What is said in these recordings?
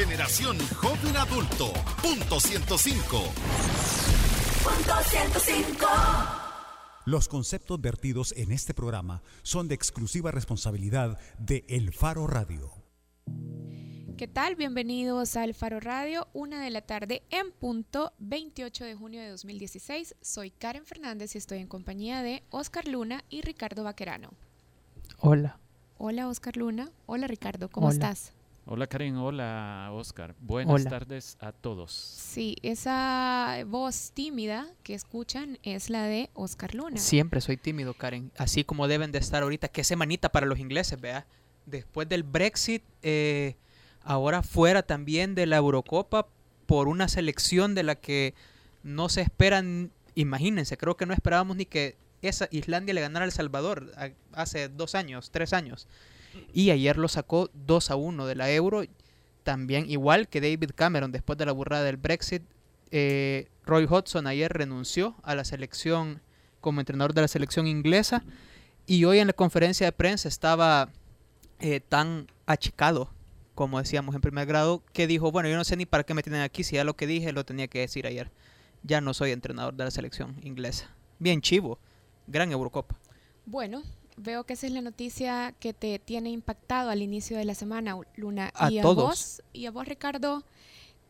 Generación Joven Adulto. Punto 105. Punto 105. Los conceptos vertidos en este programa son de exclusiva responsabilidad de El Faro Radio. ¿Qué tal? Bienvenidos al Faro Radio, una de la tarde en punto 28 de junio de 2016. Soy Karen Fernández y estoy en compañía de Oscar Luna y Ricardo Vaquerano. Hola. Hola Oscar Luna. Hola Ricardo, ¿cómo Hola. estás? Hola Karen, hola Oscar. Buenas Hola. tardes a todos. Sí, esa voz tímida que escuchan es la de Oscar Luna. Siempre soy tímido, Karen. Así como deben de estar ahorita. Qué semanita para los ingleses, vea. Después del Brexit, eh, ahora fuera también de la Eurocopa por una selección de la que no se esperan. Imagínense, creo que no esperábamos ni que esa Islandia le ganara a El Salvador a- hace dos años, tres años. Y ayer lo sacó 2 a 1 de la Euro. También igual que David Cameron después de la burrada del Brexit. eh, Roy Hodgson ayer renunció a la selección como entrenador de la selección inglesa. Y hoy en la conferencia de prensa estaba eh, tan achicado, como decíamos en primer grado, que dijo, bueno, yo no sé ni para qué me tienen aquí, si ya lo que dije lo tenía que decir ayer. Ya no soy entrenador de la selección inglesa. Bien chivo, gran Eurocopa. Bueno, veo que esa es la noticia que te tiene impactado al inicio de la semana, Luna. A y a todos. vos, y a vos, Ricardo,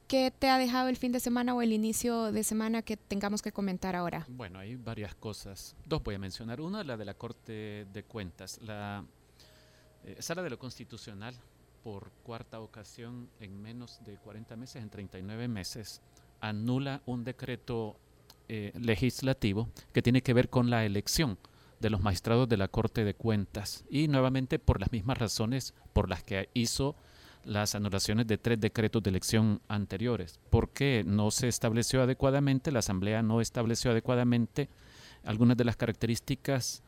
¿qué te ha dejado el fin de semana o el inicio de semana que tengamos que comentar ahora? Bueno, hay varias cosas. Dos voy a mencionar. Una, la de la Corte de Cuentas. La eh, Sala de lo Constitucional, por cuarta ocasión en menos de 40 meses, en 39 meses, anula un decreto eh, legislativo que tiene que ver con la elección de los magistrados de la Corte de Cuentas. Y nuevamente por las mismas razones por las que hizo las anulaciones de tres decretos de elección anteriores, porque no se estableció adecuadamente, la Asamblea no estableció adecuadamente algunas de las características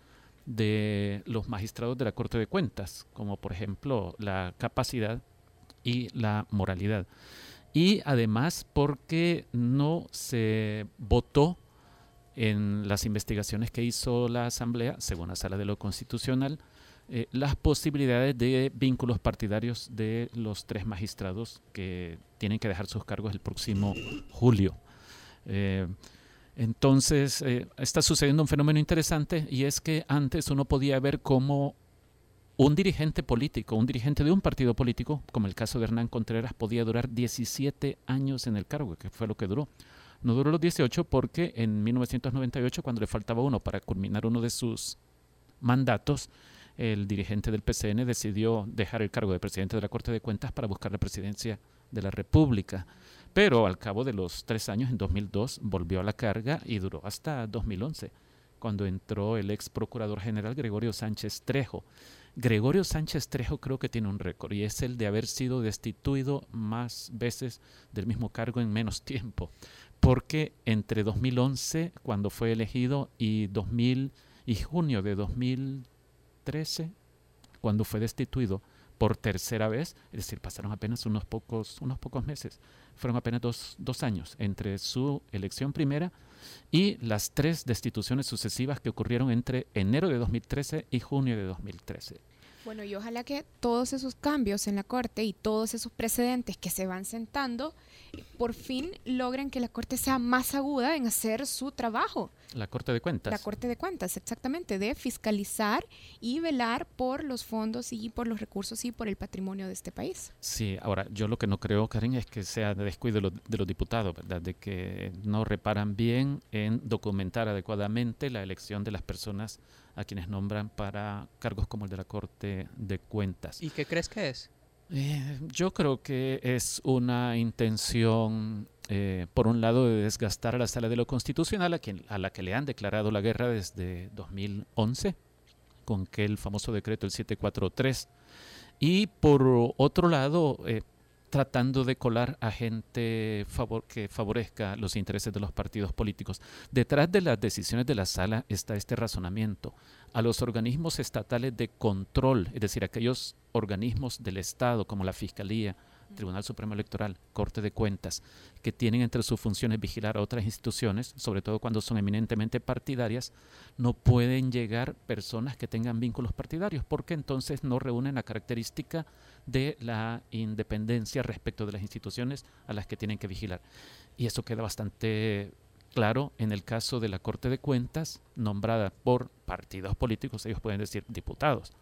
de los magistrados de la Corte de Cuentas, como por ejemplo la capacidad y la moralidad. Y además porque no se votó en las investigaciones que hizo la Asamblea, según la Sala de lo Constitucional, eh, las posibilidades de vínculos partidarios de los tres magistrados que tienen que dejar sus cargos el próximo julio. Eh, entonces, eh, está sucediendo un fenómeno interesante y es que antes uno podía ver cómo un dirigente político, un dirigente de un partido político, como el caso de Hernán Contreras, podía durar 17 años en el cargo, que fue lo que duró. No duró los 18 porque en 1998, cuando le faltaba uno para culminar uno de sus mandatos, el dirigente del PCN decidió dejar el cargo de presidente de la Corte de Cuentas para buscar la presidencia de la República. Pero al cabo de los tres años, en 2002, volvió a la carga y duró hasta 2011, cuando entró el ex procurador general Gregorio Sánchez Trejo. Gregorio Sánchez Trejo creo que tiene un récord y es el de haber sido destituido más veces del mismo cargo en menos tiempo, porque entre 2011, cuando fue elegido, y 2000 y junio de 2013, cuando fue destituido por tercera vez, es decir, pasaron apenas unos pocos, unos pocos meses, fueron apenas dos, dos años entre su elección primera y las tres destituciones sucesivas que ocurrieron entre enero de 2013 y junio de 2013. Bueno, y ojalá que todos esos cambios en la Corte y todos esos precedentes que se van sentando, por fin logren que la Corte sea más aguda en hacer su trabajo. La Corte de Cuentas. La Corte de Cuentas, exactamente, de fiscalizar y velar por los fondos y por los recursos y por el patrimonio de este país. Sí, ahora yo lo que no creo, Karen, es que sea de descuido de los, de los diputados, ¿verdad? De que no reparan bien en documentar adecuadamente la elección de las personas a quienes nombran para cargos como el de la Corte de Cuentas. ¿Y qué crees que es? Eh, yo creo que es una intención, eh, por un lado, de desgastar a la Sala de lo Constitucional, a, quien, a la que le han declarado la guerra desde 2011, con que el famoso decreto el 743, y por otro lado, eh, tratando de colar a gente que favorezca los intereses de los partidos políticos. Detrás de las decisiones de la sala está este razonamiento. A los organismos estatales de control, es decir, aquellos organismos del Estado como la Fiscalía, Tribunal Supremo Electoral, Corte de Cuentas, que tienen entre sus funciones vigilar a otras instituciones, sobre todo cuando son eminentemente partidarias, no pueden llegar personas que tengan vínculos partidarios, porque entonces no reúnen la característica de la independencia respecto de las instituciones a las que tienen que vigilar. Y eso queda bastante claro en el caso de la Corte de Cuentas, nombrada por partidos políticos, ellos pueden decir diputados,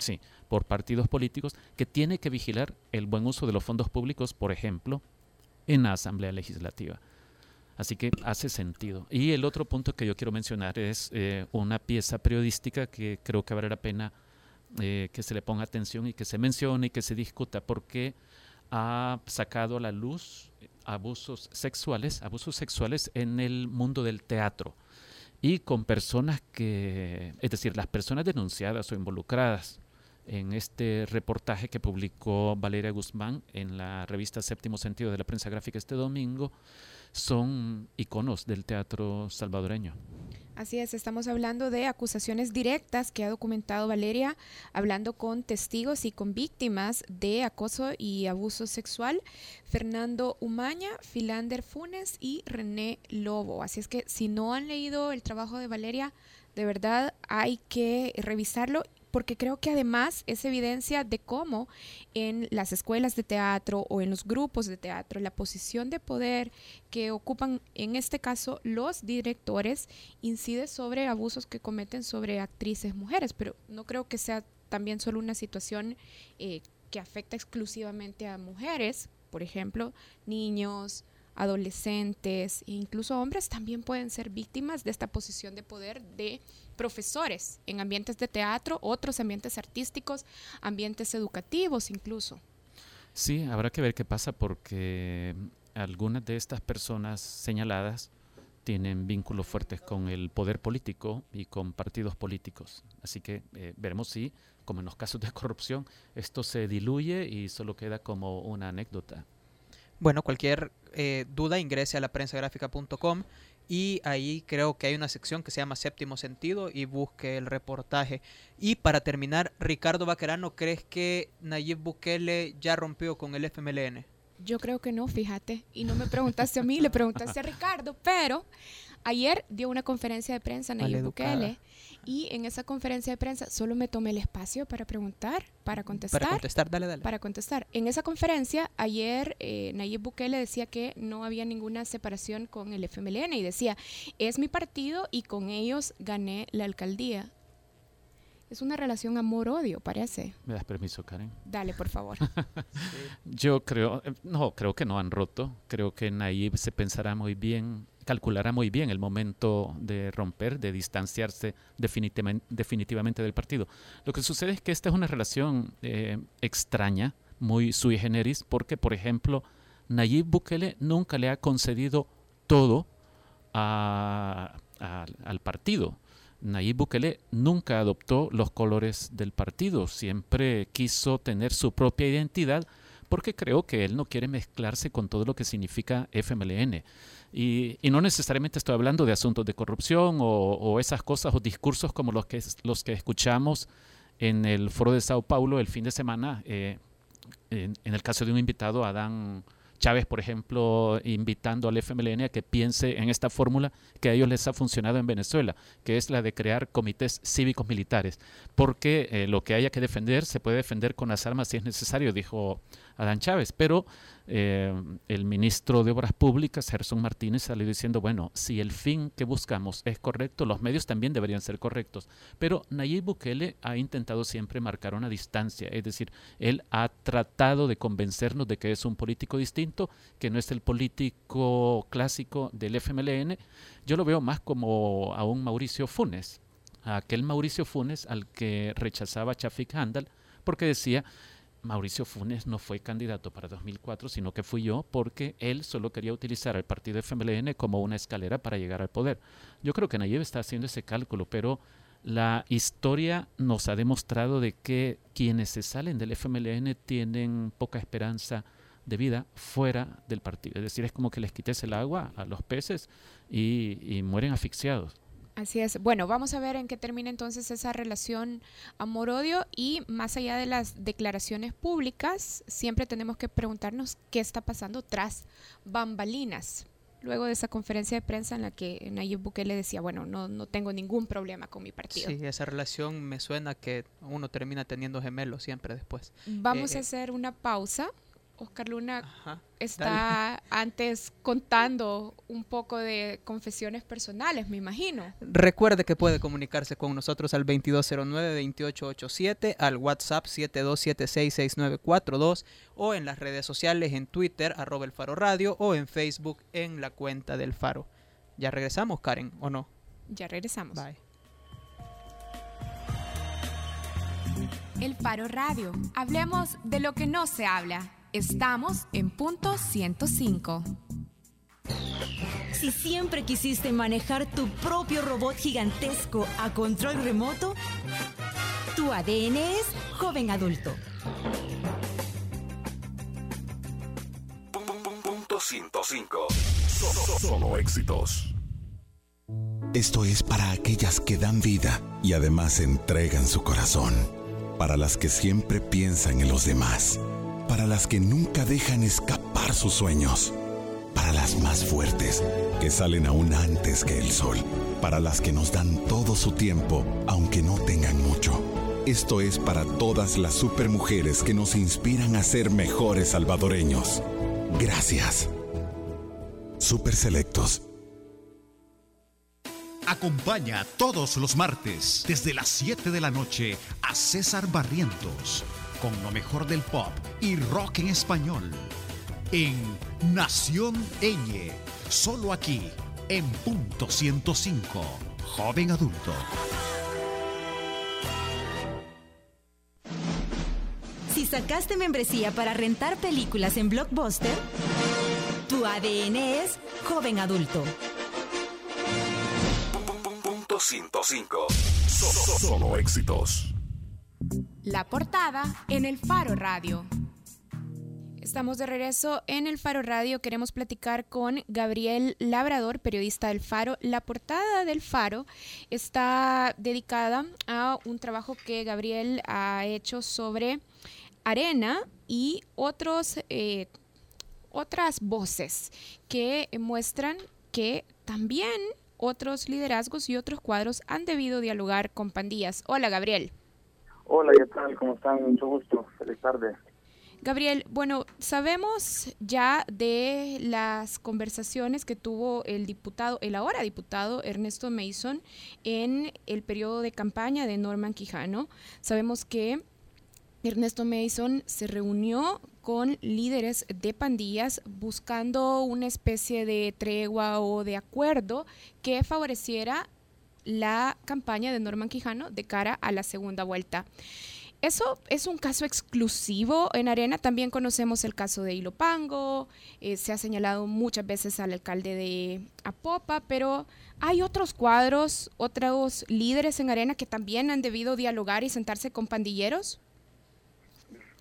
sí, por partidos políticos, que tiene que vigilar el buen uso de los fondos públicos, por ejemplo, en la Asamblea Legislativa. Así que hace sentido. Y el otro punto que yo quiero mencionar es eh, una pieza periodística que creo que vale la pena eh, que se le ponga atención y que se mencione y que se discuta, porque ha sacado a la luz abusos sexuales, abusos sexuales en el mundo del teatro y con personas que, es decir, las personas denunciadas o involucradas en este reportaje que publicó Valeria Guzmán en la revista Séptimo Sentido de la Prensa Gráfica este domingo, son iconos del teatro salvadoreño. Así es, estamos hablando de acusaciones directas que ha documentado Valeria, hablando con testigos y con víctimas de acoso y abuso sexual, Fernando Umaña, Filander Funes y René Lobo. Así es que si no han leído el trabajo de Valeria, de verdad hay que revisarlo porque creo que además es evidencia de cómo en las escuelas de teatro o en los grupos de teatro la posición de poder que ocupan en este caso los directores incide sobre abusos que cometen sobre actrices mujeres, pero no creo que sea también solo una situación eh, que afecta exclusivamente a mujeres, por ejemplo, niños, adolescentes e incluso hombres también pueden ser víctimas de esta posición de poder de profesores en ambientes de teatro, otros ambientes artísticos, ambientes educativos incluso. Sí, habrá que ver qué pasa porque algunas de estas personas señaladas tienen vínculos fuertes con el poder político y con partidos políticos. Así que eh, veremos si, como en los casos de corrupción, esto se diluye y solo queda como una anécdota. Bueno, cualquier eh, duda ingrese a la prensagráfica.com y ahí creo que hay una sección que se llama Séptimo Sentido y busque el reportaje. Y para terminar, Ricardo Baquerano, ¿crees que Nayib Bukele ya rompió con el FMLN? Yo creo que no, fíjate. Y no me preguntaste a mí, le preguntaste a Ricardo, pero ayer dio una conferencia de prensa Nayib Bukele y en esa conferencia de prensa solo me tomé el espacio para preguntar, para contestar. Para contestar, dale, dale. Para contestar. En esa conferencia, ayer eh, Nayib Bukele decía que no había ninguna separación con el FMLN y decía, es mi partido y con ellos gané la alcaldía. Es una relación amor-odio, parece. ¿Me das permiso, Karen? Dale, por favor. Yo creo, eh, no, creo que no han roto. Creo que Nayib se pensará muy bien calculará muy bien el momento de romper, de distanciarse definitivamente, del partido. Lo que sucede es que esta es una relación eh, extraña, muy sui generis, porque, por ejemplo, Nayib Bukele nunca le ha concedido todo al partido. Nayib Bukele nunca adoptó los colores del partido, siempre quiso tener su propia identidad porque creo que él no quiere mezclarse con todo lo que significa FMLN. Y, no necesariamente estoy hablando de asuntos de corrupción o, esas cosas o discursos como los que, los que escuchamos en el foro de Sao Paulo el fin de semana, eh, en, el caso de un invitado, Adán Chávez, por ejemplo, invitando al FMLN a que piense en esta fórmula que a ellos les ha funcionado en Venezuela, que es la de crear comités cívicos militares, porque eh, lo que haya que defender se puede defender con las armas si es necesario, dijo Adán Chávez, pero eh, el ministro de Obras Públicas, Gerson Martínez, salió diciendo, bueno, si el fin que buscamos es correcto, los medios también deberían ser correctos. Pero Nayib Bukele ha intentado siempre marcar una distancia, es decir, él ha tratado de convencernos de que es un político distinto, que no es el político clásico del FMLN. Yo lo veo más como a un Mauricio Funes, a aquel Mauricio Funes al que rechazaba Chafik Handal, porque decía Mauricio Funes no fue candidato para 2004, sino que fui yo porque él solo quería utilizar el partido FMLN como una escalera para llegar al poder. Yo creo que Nayib está haciendo ese cálculo, pero la historia nos ha demostrado de que quienes se salen del FMLN tienen poca esperanza de vida fuera del partido. Es decir, es como que les quites el agua a los peces y, y mueren asfixiados. Así es. Bueno, vamos a ver en qué termina entonces esa relación amor-odio y más allá de las declaraciones públicas, siempre tenemos que preguntarnos qué está pasando tras bambalinas. Luego de esa conferencia de prensa en la que Nayib Bukele decía, bueno, no, no tengo ningún problema con mi partido. Sí, esa relación me suena que uno termina teniendo gemelos siempre después. Vamos Eh, a hacer una pausa. Oscar Luna Ajá. está antes contando un poco de confesiones personales, me imagino. Recuerde que puede comunicarse con nosotros al 2209-2887, al WhatsApp 72766942 o en las redes sociales en Twitter, arroba el Faro Radio o en Facebook en la cuenta del Faro. Ya regresamos, Karen, ¿o no? Ya regresamos. Bye. El Faro Radio. Hablemos de lo que no se habla. Estamos en punto 105. Si siempre quisiste manejar tu propio robot gigantesco a control remoto, tu ADN es joven adulto. Punto 105. Solo, solo éxitos. Esto es para aquellas que dan vida y además entregan su corazón. Para las que siempre piensan en los demás. Para las que nunca dejan escapar sus sueños. Para las más fuertes, que salen aún antes que el sol. Para las que nos dan todo su tiempo, aunque no tengan mucho. Esto es para todas las supermujeres que nos inspiran a ser mejores salvadoreños. Gracias. Super Selectos. Acompaña todos los martes desde las 7 de la noche a César Barrientos con lo mejor del pop y rock en español en Nación Eñe, solo aquí en punto 105, joven adulto. Si sacaste membresía para rentar películas en Blockbuster, tu ADN es joven adulto. Punto 105. Solo, solo éxitos. La portada en el Faro Radio. Estamos de regreso en el Faro Radio. Queremos platicar con Gabriel Labrador, periodista del Faro. La portada del Faro está dedicada a un trabajo que Gabriel ha hecho sobre arena y otros, eh, otras voces que muestran que también otros liderazgos y otros cuadros han debido dialogar con pandillas. Hola, Gabriel. Hola. ¿Cómo están? Mucho gusto. Feliz tarde. Gabriel, bueno, sabemos ya de las conversaciones que tuvo el diputado, el ahora diputado Ernesto Mason en el periodo de campaña de Norman Quijano. Sabemos que Ernesto Mason se reunió con líderes de pandillas buscando una especie de tregua o de acuerdo que favoreciera la campaña de Norman Quijano de cara a la segunda vuelta. Eso es un caso exclusivo en Arena. También conocemos el caso de Ilopango. eh, se ha señalado muchas veces al alcalde de Apopa, pero hay otros cuadros, otros líderes en Arena que también han debido dialogar y sentarse con pandilleros.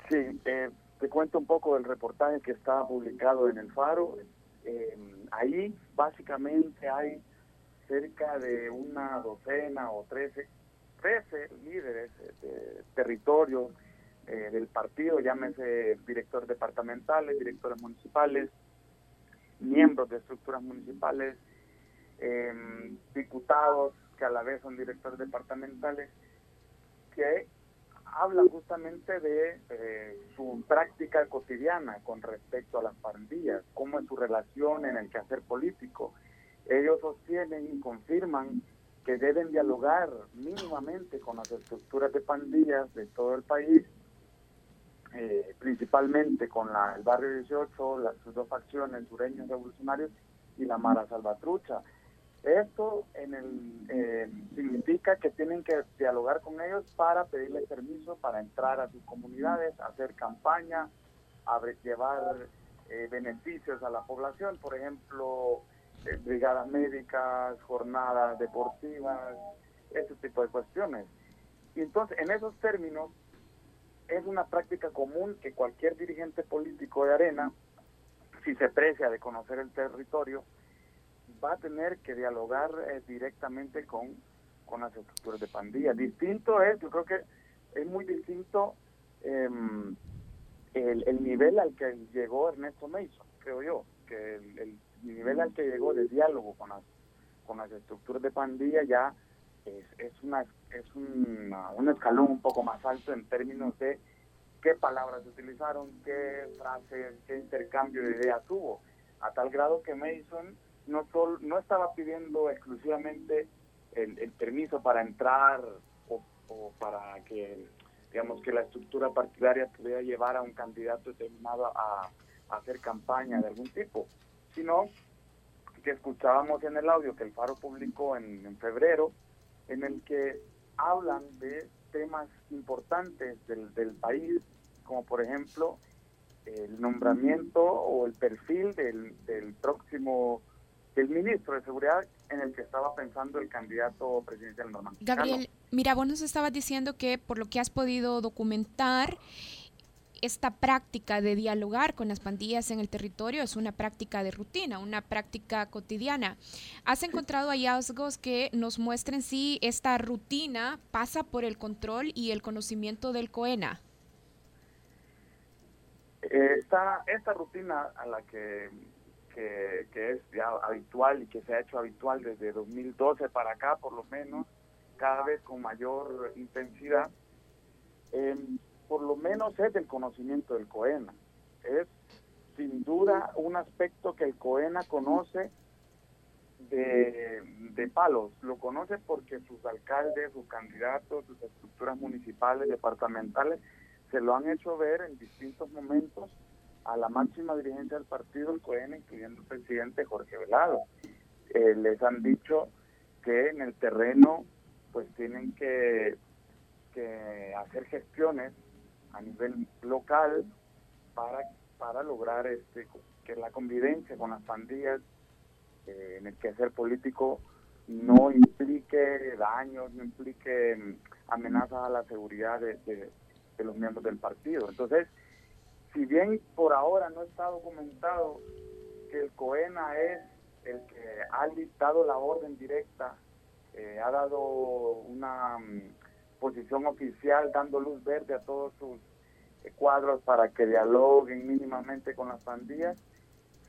Sí, te cuento un poco del reportaje que está publicado en el Faro. Eh, ahí básicamente hay cerca de una docena o trece, trece líderes de territorio eh, del partido, llámese directores departamentales, directores municipales, miembros de estructuras municipales, eh, diputados que a la vez son directores departamentales, que hablan justamente de eh, su práctica cotidiana con respecto a las pandillas, cómo es su relación en el quehacer político. Ellos sostienen y confirman que deben dialogar mínimamente con las estructuras de pandillas de todo el país, eh, principalmente con la, el barrio 18, las dos facciones, sureños revolucionarios y la Mara Salvatrucha. Esto en el, eh, significa que tienen que dialogar con ellos para pedirles permiso para entrar a sus comunidades, hacer campaña, llevar eh, beneficios a la población, por ejemplo, eh, brigadas médicas, jornadas deportivas, ese tipo de cuestiones. Y entonces, en esos términos, es una práctica común que cualquier dirigente político de arena, si se precia de conocer el territorio, va a tener que dialogar eh, directamente con, con las estructuras de pandilla. Distinto es, yo creo que es muy distinto em, el, nivel al que llegó Ernesto Mason, creo yo, que el, nivel al que llegó de diálogo con las, con las estructuras de pandilla ya es, es, una, es un escalón un poco más alto en términos de qué palabras utilizaron, qué frases, qué intercambio de ideas hubo, a tal grado que Mason no, solo, no estaba pidiendo exclusivamente el, permiso para entrar o, para que digamos que la estructura partidaria pudiera llevar a un candidato determinado a, hacer campaña de algún tipo, sino que escuchábamos en el audio que el Faro publicó en, en febrero, en el que hablan de temas importantes del, del país, como por ejemplo el nombramiento o el perfil del, del próximo del ministro de Seguridad en el que estaba pensando el candidato presidencial normal. Gabriel, mira, vos nos estabas diciendo que por lo que has podido documentar, esta práctica de dialogar con las pandillas en el territorio es una práctica de rutina, una práctica cotidiana. ¿Has encontrado hallazgos que nos muestren si esta rutina pasa por el control y el conocimiento del COENA? Esta, esta rutina a la que que, es ya habitual y que se ha hecho habitual desde 2012 para acá, por lo menos, cada vez con mayor intensidad, em, por lo menos es del conocimiento del COENA. Es sin duda un aspecto que el COENA conoce de, de palos. Lo conoce porque sus alcaldes, sus candidatos, sus estructuras municipales, departamentales, se lo han hecho ver en distintos momentos a la máxima dirigencia del partido, el COEN, incluyendo el presidente Jorge Velado. Eh, les han dicho que en el terreno pues tienen que, que hacer gestiones a nivel local para, para lograr este que la convivencia con las pandillas eh, en el quehacer político no implique daños, no implique mm, amenazas a la seguridad de, los miembros del partido. Entonces, si bien por ahora no está documentado que el COENA es el que ha dictado la orden directa, eh, ha dado una mm, posición oficial dando luz verde a todos sus eh, cuadros para que dialoguen mínimamente con las pandillas,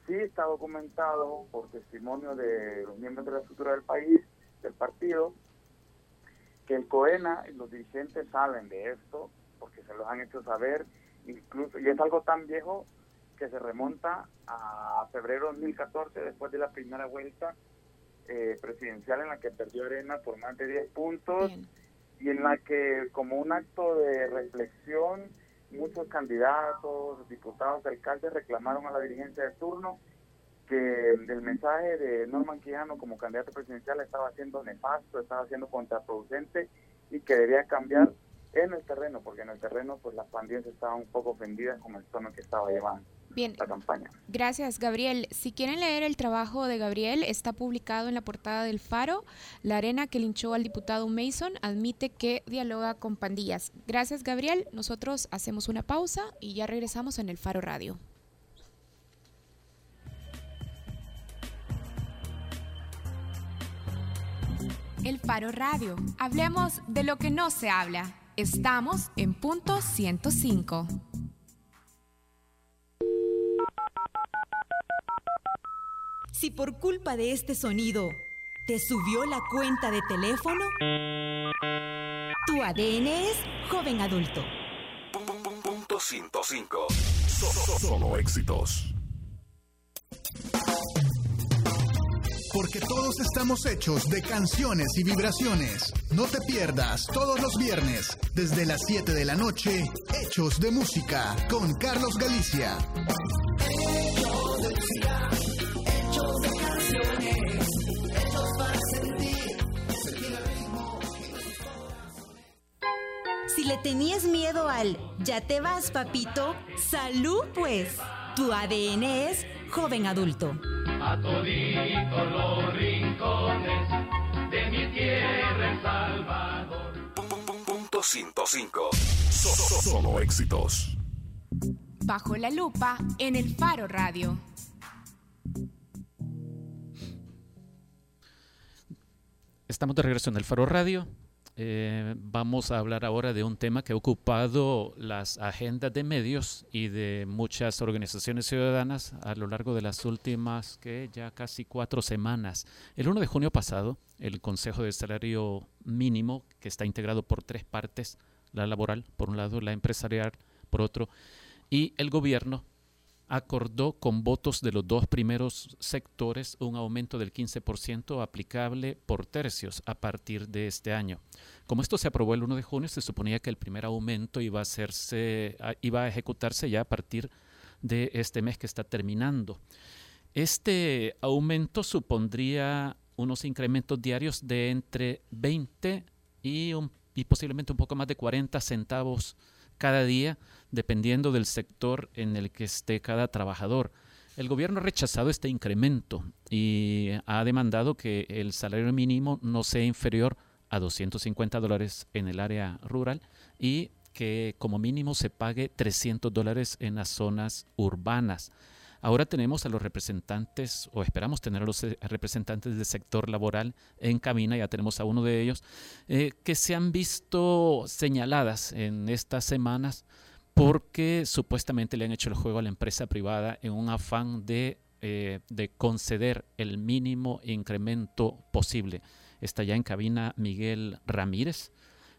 sí está documentado por testimonio de los miembros de la estructura del país, del partido, que el COENA y los dirigentes saben de esto, porque se los han hecho saber incluso, y es algo tan viejo que se remonta a febrero de 2014, después de la primera vuelta eh, presidencial en la que perdió Arena por más de 10 puntos y en la que como un acto de reflexión muchos candidatos, diputados, alcaldes reclamaron a la dirigencia de turno que el mensaje de Norman Quijano como candidato presidencial estaba siendo nefasto, estaba siendo contraproducente y que debía cambiar en el terreno, porque en el terreno pues las pandillas estaban un poco ofendidas con el tono que estaba llevando. Bien. La campaña. Gracias, Gabriel. Si quieren leer el trabajo de Gabriel, está publicado en la portada del Faro. La arena que linchó al diputado Mason admite que dialoga con pandillas. Gracias, Gabriel. Nosotros hacemos una pausa y ya regresamos en el Faro Radio. El Faro Radio. Hablemos de lo que no se habla. Estamos en punto 105. Si por culpa de este sonido te subió la cuenta de teléfono, tu ADN es joven adulto. Punto 105. Solo éxitos. porque todos estamos hechos de canciones y vibraciones. No te pierdas todos los viernes, desde las 7 de la noche, Hechos de Música con Carlos Galicia. Le tenías miedo al ya te vas, papito, salud pues. Tu ADN es joven adulto a toditos los rincones de mi tierra El Salvador. Punto 105. Solo éxitos. Bajo la lupa en el Faro Radio. estamos de regreso en el Faro Radio. Eh, vamos a hablar ahora de un tema que ha ocupado las agendas de medios y de muchas organizaciones ciudadanas a lo largo de las últimas que ya casi cuatro semanas. El 1 de junio pasado, el Consejo de Salario Mínimo, que está integrado por tres partes, la laboral, por un lado, la empresarial, por otro, y el gobierno, acordó con votos de los dos primeros sectores un aumento del 15% aplicable por tercios a partir de este año. Como esto se aprobó el 1 de junio, se suponía que el primer aumento iba a, hacerse, iba a ejecutarse ya a partir de este mes que está terminando. Este aumento supondría unos incrementos diarios de entre 20 y, y posiblemente un poco más de 40 centavos cada día dependiendo del sector en el que esté cada trabajador. El gobierno ha rechazado este incremento y ha demandado que el salario mínimo no sea inferior a 250 dólares en el área rural y que como mínimo se pague 300 dólares en las zonas urbanas. Ahora tenemos a los representantes, o esperamos tener a los eh, representantes del sector laboral en cabina, ya tenemos a uno de ellos, eh, que se han visto señaladas en estas semanas porque supuestamente le han hecho el juego a la empresa privada en un afán de, eh, de conceder el mínimo incremento posible. Está ya en cabina Miguel Ramírez,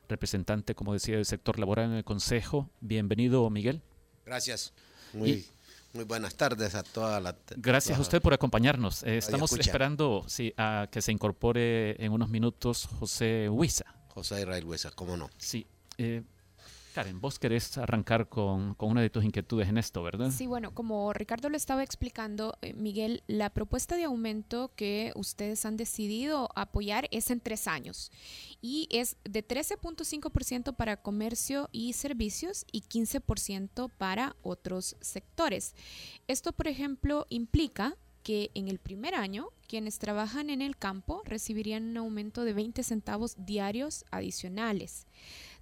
representante, como decía, del sector laboral en el Consejo. Bienvenido, Miguel. Gracias. Muy, muy buenas tardes a toda la... Gracias a usted por acompañarnos. Eh, estamos esperando sí, a que se incorpore en unos minutos José Huiza. José Israel Huiza, ¿cómo no? Sí. Eh, Karen, vos querés arrancar con, una de tus inquietudes en esto, ¿verdad? Sí, bueno, como Ricardo lo estaba explicando, eh, Miguel, la propuesta de aumento que ustedes han decidido apoyar es en tres años y es de 13.5% para comercio y servicios y 15% para otros sectores. Esto, por ejemplo, implica que en el primer año quienes trabajan en el campo recibirían un aumento de 20 centavos diarios adicionales.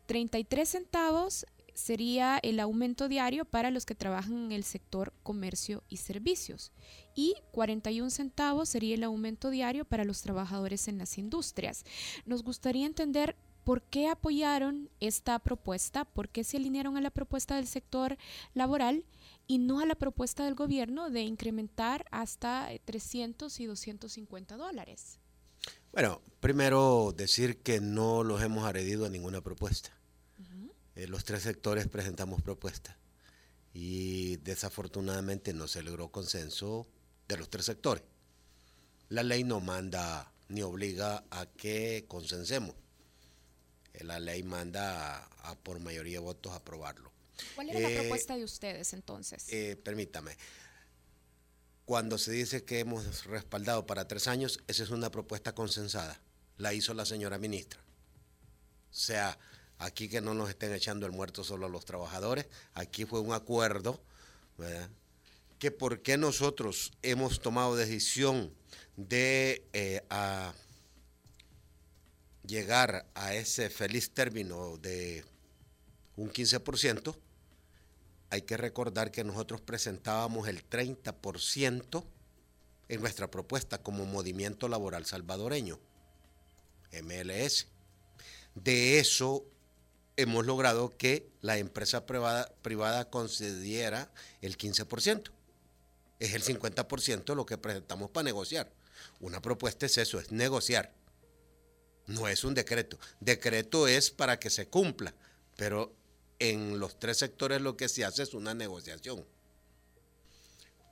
33 centavos sería el aumento diario para los que trabajan en el sector comercio y servicios y 41 centavos sería el aumento diario para los trabajadores en las industrias. Nos gustaría entender por qué apoyaron esta propuesta, por qué se alinearon a la propuesta del sector laboral y no a la propuesta del gobierno de incrementar hasta 300 y 250 dólares. Bueno, primero decir que no los hemos agredido a ninguna propuesta. Eh, los tres sectores presentamos propuestas y desafortunadamente no se logró consenso de los tres sectores. La ley no manda ni obliga a que consensemos. Eh, la ley manda a, por mayoría de votos aprobarlo. ¿Cuál era la eh, propuesta de ustedes entonces? permítame. Cuando se dice que hemos respaldado para tres años, esa es una propuesta consensada. La hizo la señora ministra. O sea, Aquí que no nos estén echando el muerto solo los trabajadores. Aquí fue un acuerdo. Que por qué nosotros hemos tomado decisión de eh, llegar a ese feliz término de un 15%, hay que recordar que nosotros presentábamos el 30% en nuestra propuesta como Movimiento Laboral Salvadoreño, MLS. De eso hemos logrado que la empresa privada, concediera el 15%. Es el 50% lo que presentamos para negociar. Una propuesta es eso, es negociar. No es un decreto. Decreto es para que se cumpla, pero en los tres sectores lo que se hace es una negociación.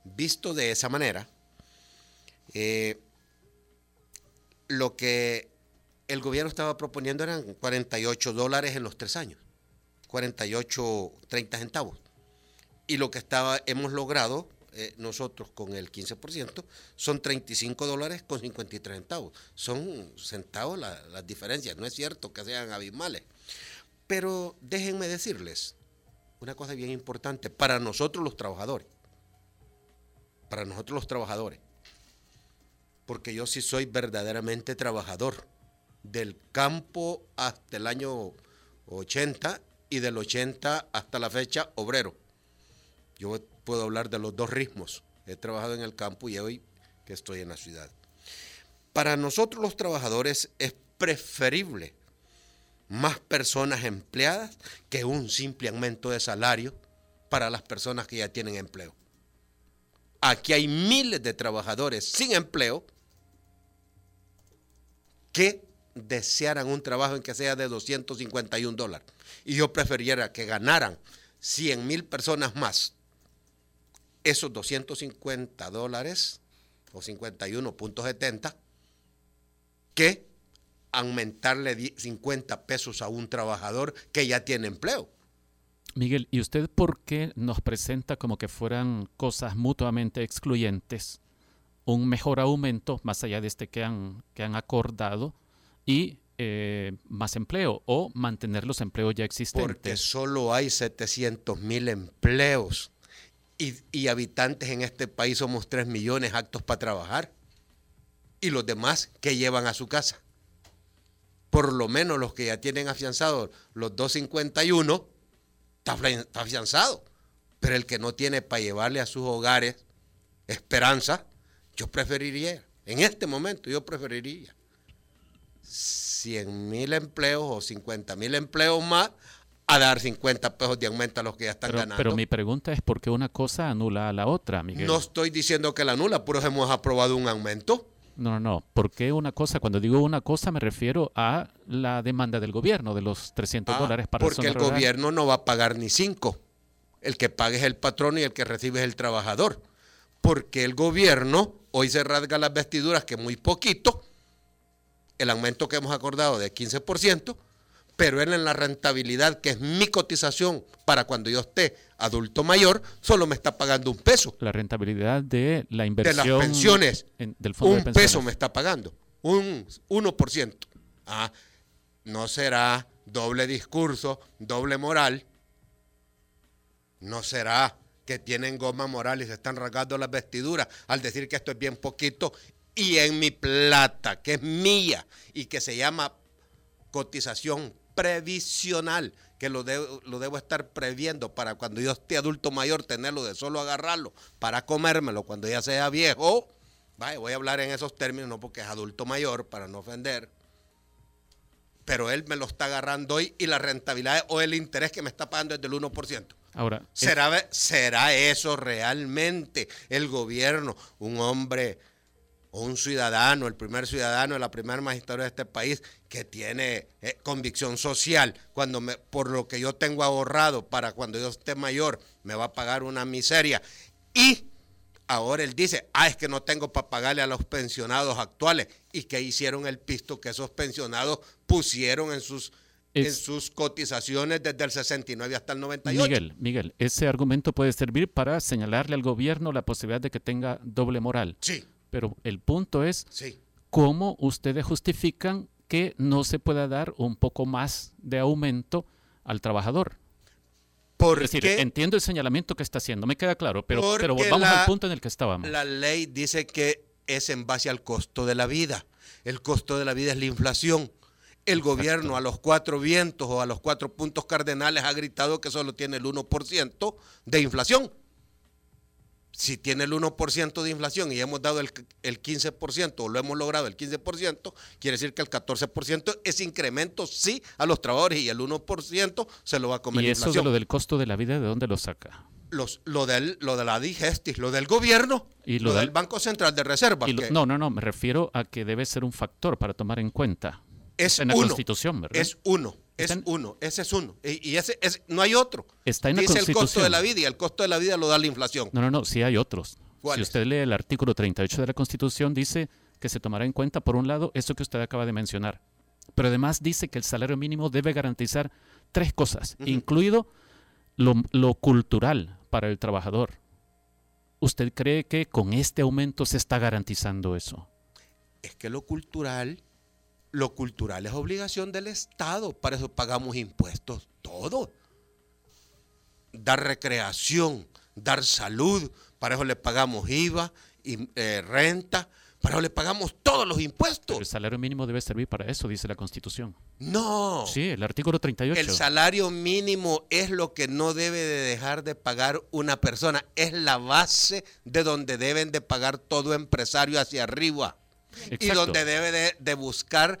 Visto de esa manera, eh, lo que el gobierno estaba proponiendo eran 48 dólares en los tres años, 48, 30 centavos. Y lo que hemos logrado eh, nosotros con el 15% son 35 dólares con 53 centavos. Son centavos las diferencias, no es cierto que sean abismales. Pero déjenme decirles una cosa bien importante para nosotros los trabajadores. Para nosotros los trabajadores. Porque yo sí soy verdaderamente trabajador del campo hasta el año 80 y del 80 hasta la fecha obrero. Yo puedo hablar de los dos ritmos. He trabajado en el campo y hoy que estoy en la ciudad. Para nosotros los trabajadores es preferible más personas empleadas que un simple aumento de salario para las personas que ya tienen empleo. Aquí hay miles de trabajadores sin empleo que desearan un trabajo en que sea de 251 dólares. Y yo preferiría que ganaran 100 mil personas más esos 250 dólares o 51.70 que aumentarle 50 pesos a un trabajador que ya tiene empleo. Miguel, ¿y usted por qué nos presenta como que fueran cosas mutuamente excluyentes? Un mejor aumento, más allá de este que han, que han acordado, y eh, más empleo o mantener los empleos ya existentes. Porque solo hay 700 mil empleos y, habitantes en este país somos 3 millones aptos para trabajar. Y los demás que llevan a su casa. Por lo menos los que ya tienen afianzados los 251 está, afianzado. Pero el que no tiene para llevarle a sus hogares esperanza, yo preferiría, en este momento yo preferiría 100 mil empleos o 50 mil empleos más a dar 50 pesos de aumento a los que ya están ganando. Pero mi pregunta es por qué una cosa anula a la otra, Miguel. No estoy diciendo que la anula, pero hemos aprobado un aumento. No, no, no. ¿Por qué una cosa? Cuando digo una cosa me refiero a la demanda del gobierno de los 300 ah, dólares para Porque el gobierno no va a pagar ni cinco. El que pague es el patrón y el que recibe es el trabajador. Porque el gobierno hoy se rasga las vestiduras, que muy poquito, el aumento que hemos acordado de 15%, pero él en la rentabilidad, que es mi cotización para cuando yo esté adulto mayor, solo me está pagando un peso. La rentabilidad de la inversión. De las pensiones. del fondo un peso me está pagando. Un 1%. Ah, no será doble discurso, doble moral. No será que tienen goma moral y se están rasgando las vestiduras al decir que esto es bien poquito y en mi plata, que es mía y que se llama cotización previsional, que lo debo, lo debo estar previendo para cuando yo esté adulto mayor, tenerlo de solo agarrarlo para comérmelo cuando ya sea viejo. Vaya, voy a hablar en esos términos, no porque es adulto mayor, para no ofender. Pero él me lo está agarrando hoy y la rentabilidad o el interés que me está pagando es del 1%. Ahora, ¿Será, ¿será eso realmente el gobierno, un hombre un ciudadano, el primer ciudadano, la primera magistrado de este país que tiene eh, convicción social, cuando me, por lo que yo tengo ahorrado para cuando yo esté mayor, me va a pagar una miseria. Y ahora él dice, ah, es que no tengo para pagarle a los pensionados actuales. ¿Y que hicieron el pisto que esos pensionados pusieron en sus en sus cotizaciones desde el 69 hasta el 98. Miguel, Miguel, ese argumento puede servir para señalarle al gobierno la posibilidad de que tenga doble moral. Sí. Pero el punto es cómo ustedes justifican que no se pueda dar un poco más de aumento al trabajador. Porque es decir, entiendo el señalamiento que está haciendo, me queda claro, pero, pero volvamos al punto en el que estábamos. La ley dice que es en base al costo de la vida. El costo de la vida es la inflación. El gobierno a los cuatro vientos o a los cuatro puntos cardenales ha gritado que solo tiene el 1% de inflación si tiene el 1% de inflación y hemos dado el, 15% o lo hemos logrado el 15%, quiere decir que el 14% es incremento sí a los trabajadores y el 1% se lo va a comer ¿Y eso de lo del costo de la vida de dónde lo saca? Los, lo, del, lo de la digestis, lo del gobierno, y lo, del, Banco Central de Reserva. no, no, no, me refiero a que debe ser un factor para tomar en cuenta. Es en la Constitución, ¿verdad? Es uno. Es uno, ese es uno. Y, ese no hay otro. Está en Dice el costo de la vida y el costo de la vida lo da la inflación. No, no, no, sí hay otros. Si usted lee el artículo 38 de la Constitución, dice que se tomará en cuenta, por un lado, eso que usted acaba de mencionar. Pero además dice que el salario mínimo debe garantizar tres cosas, incluido lo, lo cultural para el trabajador. ¿Usted cree que con este aumento se está garantizando eso? Es que lo cultural lo cultural es obligación del Estado, para eso pagamos impuestos, todo. Dar recreación, dar salud, para eso le pagamos IVA, y, eh, renta, para eso le pagamos todos los impuestos. el salario mínimo debe servir para eso, dice la Constitución. No. Sí, el artículo 38. El salario mínimo es lo que no debe de dejar de pagar una persona, es la base de donde deben de pagar todo empresario hacia arriba y donde debe de, buscar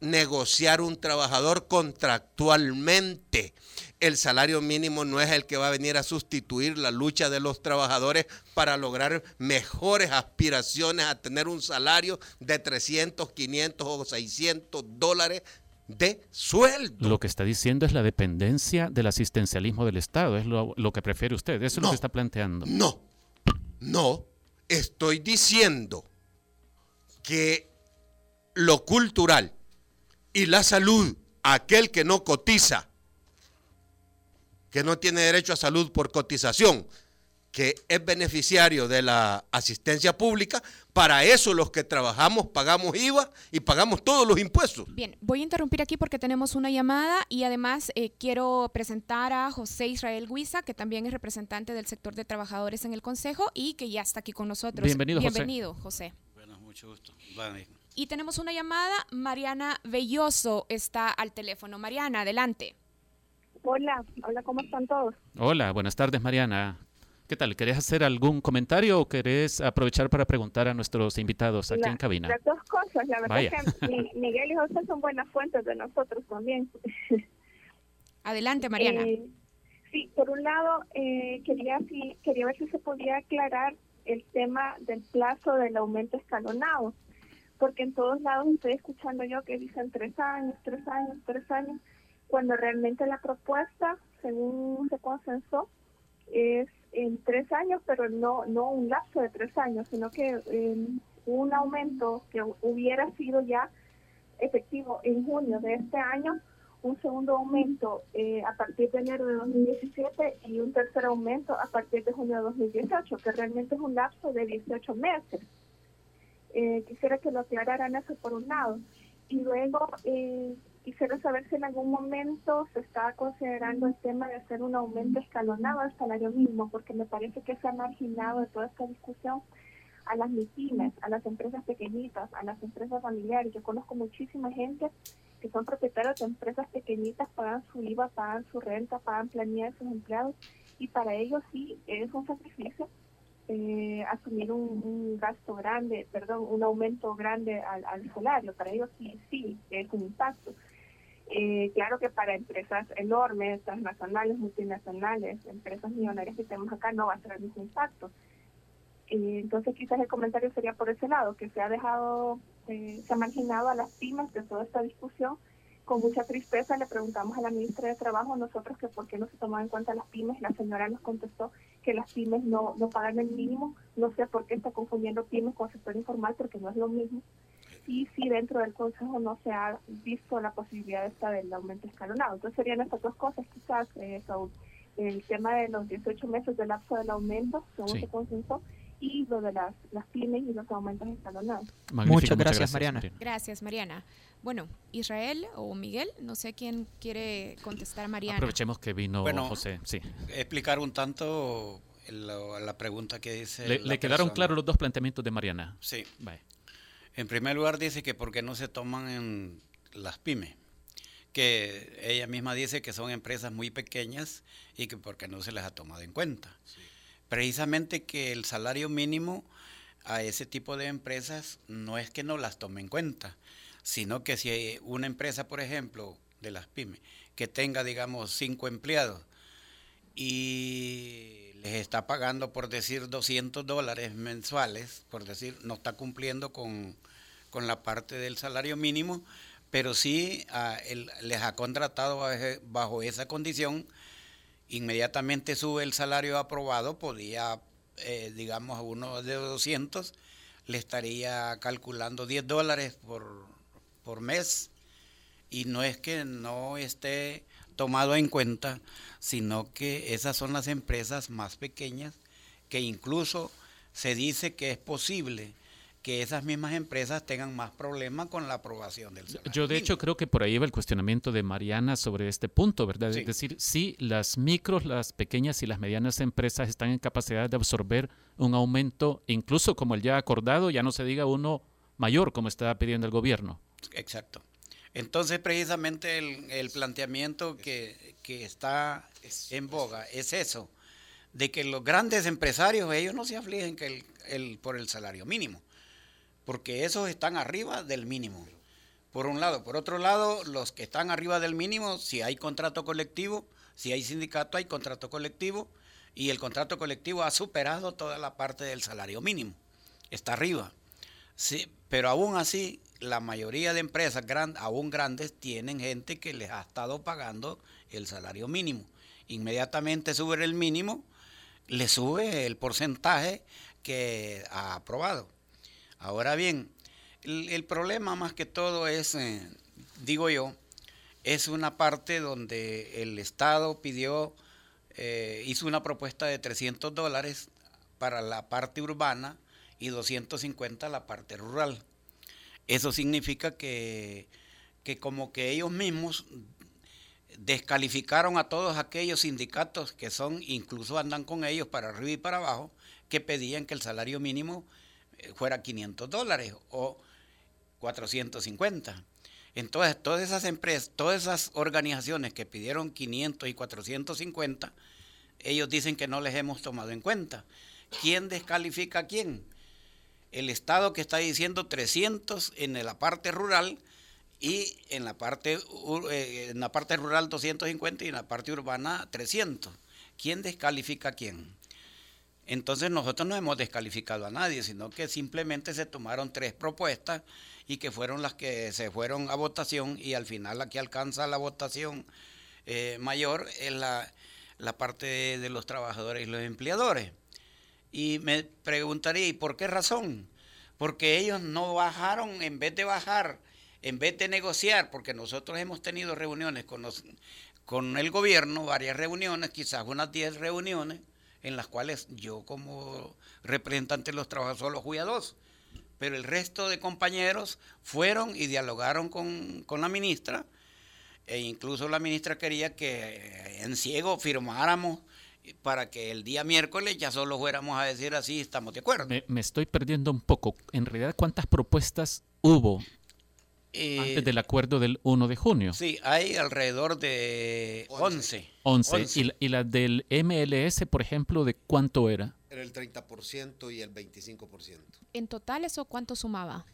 negociar un trabajador contractualmente. El salario mínimo no es el que va a venir a sustituir la lucha de los trabajadores para lograr mejores aspiraciones a tener un salario de 300, 500 o 600 dólares de sueldo. Lo que está diciendo es la dependencia del asistencialismo del Estado, es lo, que prefiere usted, eso es lo que está planteando. No, no, estoy diciendo que lo cultural y la salud, aquel que no cotiza, que no tiene derecho a salud por cotización, que es beneficiario de la asistencia pública, para eso los que trabajamos pagamos IVA y pagamos todos los impuestos. Bien, voy a interrumpir aquí porque tenemos una llamada y además eh, quiero presentar a José Israel Guisa, que también es representante del sector de trabajadores en el Consejo y que ya está aquí con nosotros. Bienvenido, Bienvenido José. Mucho gusto. Y tenemos una llamada, Mariana Belloso está al teléfono. Mariana, adelante. Hola, hola, ¿cómo están todos? Hola, buenas tardes Mariana. ¿Qué tal? ¿Querés hacer algún comentario o querés aprovechar para preguntar a nuestros invitados aquí en cabina? Las dos cosas, la verdad es que Miguel y José son buenas fuentes de nosotros también. Adelante, Mariana. Eh, sí, por un lado, eh, quería, quería ver si se podía aclarar el tema del plazo del aumento escalonado, porque en todos lados estoy escuchando yo que dicen tres años, tres años, tres años, cuando realmente la propuesta, según se consensó, es en tres años, pero no, no un lapso de tres años, sino que em, un aumento que hubiera sido ya efectivo en junio de este año, un segundo aumento eh, a partir de enero de 2017 y un tercer aumento a partir de junio de 2018, que realmente es un lapso de 18 meses. Eh, quisiera que lo aclararan eso por un lado. Y luego, eh, Quisiera saber si en algún momento se está considerando el tema de hacer un aumento escalonado al salario mínimo, porque me parece que se ha marginado de toda esta discusión a las MIPIMES, a las empresas pequeñitas, a las empresas familiares. Yo conozco muchísima gente que son propietarios de empresas pequeñitas, pagan su IVA, pagan su renta, pagan planilla de sus empleados y para ellos sí es un sacrificio eh, asumir un, gasto grande, perdón, un aumento grande al, al salario. Para ellos sí, sí, es un impacto. Eh, claro que para empresas enormes, transnacionales, multinacionales, empresas millonarias que tenemos acá, no va a ser el mismo impacto. Eh, entonces quizás el comentario sería por ese lado, que se ha dejado, eh, se ha marginado a las pymes de toda esta discusión. Con mucha tristeza le preguntamos a la ministra de Trabajo nosotros que por qué no se tomaban en cuenta las pymes. La señora nos contestó que las pymes no, no pagan el mínimo. No sé por qué está confundiendo pymes con sector informal, porque no es lo mismo y si dentro del Consejo no se ha visto la posibilidad esta del aumento escalonado. Entonces serían estas dos cosas quizás, eh, el tema de los 18 meses del lapso del aumento, según se consensó, y lo de las, las pymes y los aumentos escalonados. muchas, gracias, Mariana. Gracias, Mariana. Bueno, Israel o Miguel, no sé quién quiere contestar a Mariana. Aprovechemos que vino bueno, José. Sí. Explicar un tanto la, pregunta que dice. ¿Le, ¿le quedaron claros los dos planteamientos de Mariana? Sí. Bye. En primer lugar dice que por qué no se toman en las pymes, que ella misma dice que son empresas muy pequeñas y que por qué no se les ha tomado en cuenta. Precisamente que el salario mínimo a ese tipo de empresas no es que no las tome en cuenta, sino que si hay una empresa, por ejemplo, de las pymes, que tenga, digamos, cinco empleados y les está pagando, por decir, 200 dólares mensuales, por decir, no está cumpliendo con, la parte del salario mínimo, pero sí ah, les ha contratado bajo, esa condición, inmediatamente sube el salario aprobado, podía, eh, digamos, a uno de 200, le estaría calculando 10 dólares por, por mes, y no es que no esté tomado en cuenta, sino que esas son las empresas más pequeñas que incluso se dice que es posible que esas mismas empresas tengan más problemas con la aprobación del salario. Yo de hecho creo que por ahí va el cuestionamiento de Mariana sobre este punto, ¿verdad? Es decir, si las micros, las pequeñas y las medianas empresas están en capacidad de absorber un aumento, incluso como el ya acordado, ya no se diga uno mayor como está pidiendo el gobierno. Exacto. Entonces, precisamente el, planteamiento que, está en boga es eso, de que los grandes empresarios, ellos no se afligen que el, por el salario mínimo, porque esos están arriba del mínimo. por un lado. Por otro lado, los que están arriba del mínimo, si hay contrato colectivo, si hay sindicato, hay contrato colectivo, y el contrato colectivo ha superado toda la parte del salario mínimo. Está arriba. Sí, pero aún así, la mayoría de empresas aún grandes tienen gente que les ha estado pagando el salario mínimo. Inmediatamente sube el mínimo, le sube el porcentaje que ha aprobado. Ahora bien, el, problema más que todo es, eh, digo yo, es una parte donde el Estado pidió, eh, hizo una propuesta de 300 dólares para la parte urbana y 250 la parte rural. Eso significa que, que como que ellos mismos descalificaron a todos aquellos sindicatos que son, incluso andan con ellos para arriba y para abajo, que pedían que el salario mínimo fuera 500 dólares o 450. Entonces, todas esas empresas, todas esas organizaciones que pidieron 500 y 450, ellos dicen que no les hemos tomado en cuenta. ¿Quién descalifica a quién? El Estado que está diciendo 300 en la parte rural y en la parte, eh, en la parte rural 250 y en la parte urbana 300. ¿Quién descalifica a quién? Entonces nosotros no hemos descalificado a nadie, sino que simplemente se tomaron tres propuestas y que fueron las que se fueron a votación y al final la que alcanza la votación eh, mayor es la, la parte de, los trabajadores y los empleadores. Y me preguntaría, ¿y por qué razón? Porque ellos no bajaron, en vez de bajar, en vez de negociar, porque nosotros hemos tenido reuniones con, con el gobierno, varias reuniones, quizás unas 10 reuniones, en las cuales yo como representante de los trabajadores solo fui a dos, pero el resto de compañeros fueron y dialogaron con, la ministra e incluso la ministra quería que en ciego firmáramos para que el día miércoles ya solo fuéramos a decir así, estamos de acuerdo. Me, me estoy perdiendo un poco. En realidad, ¿cuántas propuestas hubo eh, antes del acuerdo del 1 de junio. Sí, hay alrededor de 11. 11. ¿Y, la, del MLS, por ejemplo, de cuánto era? Era el 30% y el 25%. ¿En total eso cuánto sumaba?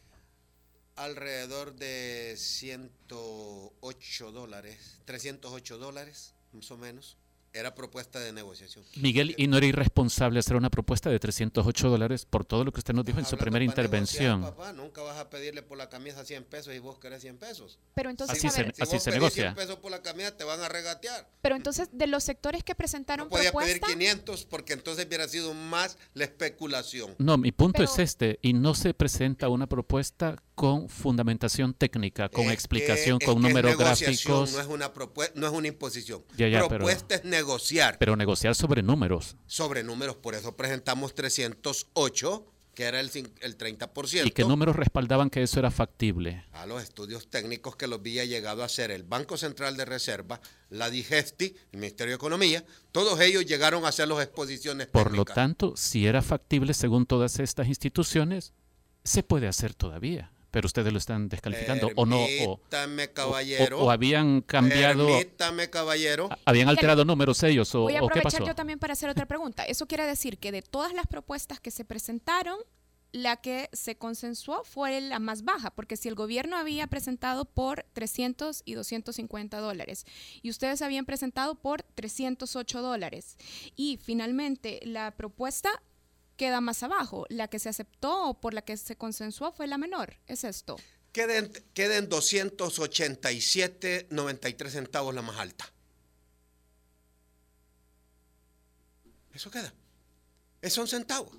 Alrededor de 108 dólares, 308 dólares, más o menos. Era propuesta de negociación. Miguel, ¿y no era irresponsable hacer una propuesta de 308 dólares por todo lo que usted nos dijo en su primera intervención? Papá, nunca vas a pedirle por la camisa 100 pesos y vos querés 100 pesos. Pero entonces, así se, si se negocia. 100 pesos por la camisa te van a regatear. Pero entonces, de los sectores que presentaron no podía pedir 500 porque entonces hubiera sido más la especulación. No, mi punto es este, y no se presenta una propuesta con fundamentación técnica, con explicación, con números gráficos. No es una propuesta, no es una imposición. Ya, propuesta es negociar. Pero negociar sobre números. Sobre números, por eso presentamos 308 que era el, el 30%. ¿Y qué números respaldaban que eso era factible? A los estudios técnicos que los había llegado a hacer el Banco Central de Reserva, la Digesti, el Ministerio de Economía, todos ellos llegaron a hacer las exposiciones Por lo tanto, si era factible según todas estas instituciones, se puede hacer todavía pero ustedes lo están descalificando o no o, caballero. o, habían cambiado permítame caballero. Habían alterado números ellos o, voy a aprovechar yo también para hacer otra pregunta. Eso quiere decir que de todas las propuestas que se presentaron la que se consensuó fue la más baja, porque si el gobierno había presentado por 300 y 250 dólares y ustedes habían presentado por 308 dólares y finalmente la propuesta queda más abajo. La que se aceptó o por la que se consensuó fue la menor. ¿Es esto? Queden, queden 287.93 centavos la más alta. Eso queda. Es un centavo.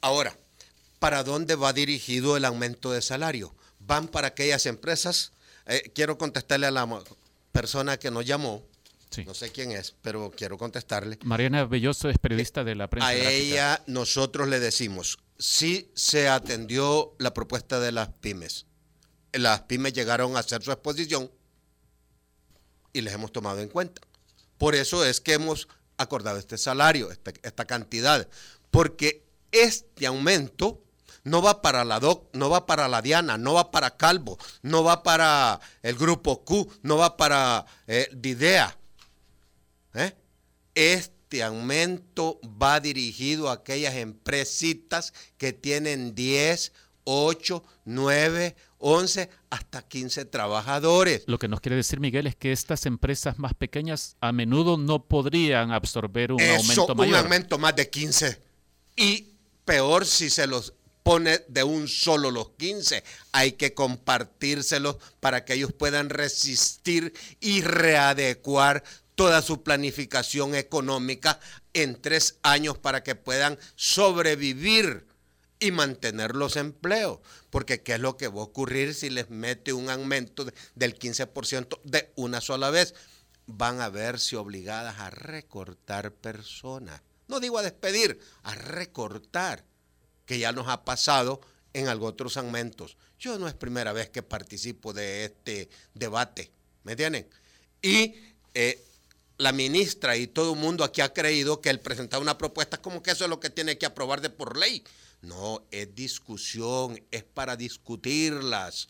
Ahora, ¿para dónde va dirigido el aumento de salario? Van para aquellas empresas. Eh, quiero contestarle a la persona que nos llamó no sé quién es, pero quiero contestarle. Mariana Belloso es periodista de la prensa. A ella nosotros le decimos, sí se atendió la propuesta de las pymes. Las pymes llegaron a hacer su exposición y les hemos tomado en cuenta. Por eso es que hemos acordado este salario, este, esta cantidad, porque este aumento no va para la DOC, no va para la Diana, no va para Calvo, no va para el grupo Q, no va para eh, Didea, ¿Eh? Este aumento va dirigido a aquellas empresitas que tienen 10, 8, 9 11 hasta 15 trabajadores. Lo que nos quiere decir Miguel es que estas empresas más pequeñas a menudo no podrían absorber un aumento mayor. Un aumento más de 15. Y peor si se los pone de un solo los 15. Hay que compartírselos para que ellos puedan resistir y readecuar toda su planificación económica en tres años para que puedan sobrevivir y mantener los empleos. Porque ¿qué es lo que va a ocurrir si les mete un aumento del 15% de una sola vez? Van a verse obligadas a recortar personas. No digo a despedir, a recortar, que ya nos ha pasado en algunos otros segmentos. Yo no es primera vez que participo de este debate, ¿me entienden? Y eh, la ministra y todo el mundo aquí ha creído que el presentar una propuesta como que eso es lo que tiene que aprobar de por ley. No, es discusión, es para discutirlas.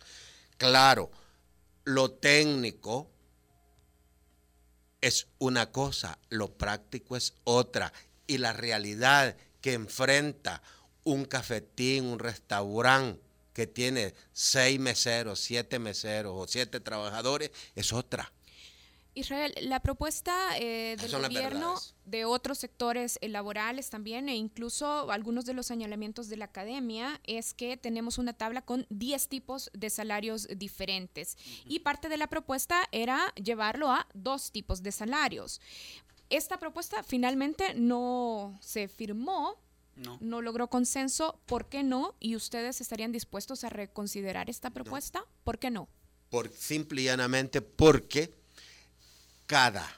Claro, lo técnico es una cosa, lo práctico es otra. Y la realidad que enfrenta un cafetín, un restaurante que tiene seis meseros, siete meseros o siete trabajadores es otra. Israel, la propuesta eh, del gobierno de otros sectores eh, laborales también e incluso algunos de los señalamientos de la academia es que tenemos una tabla con 10 tipos de salarios diferentes y parte de la propuesta era llevarlo a dos tipos de salarios. Esta propuesta finalmente no se firmó, no. no. logró consenso. ¿Por qué no? ¿Y ustedes estarían dispuestos a reconsiderar esta propuesta? ¿Por qué no? Por simple y llanamente porque cada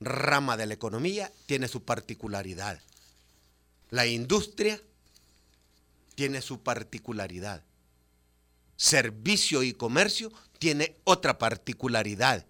rama de la economía tiene su particularidad. La industria tiene su particularidad. Servicio y comercio tiene otra particularidad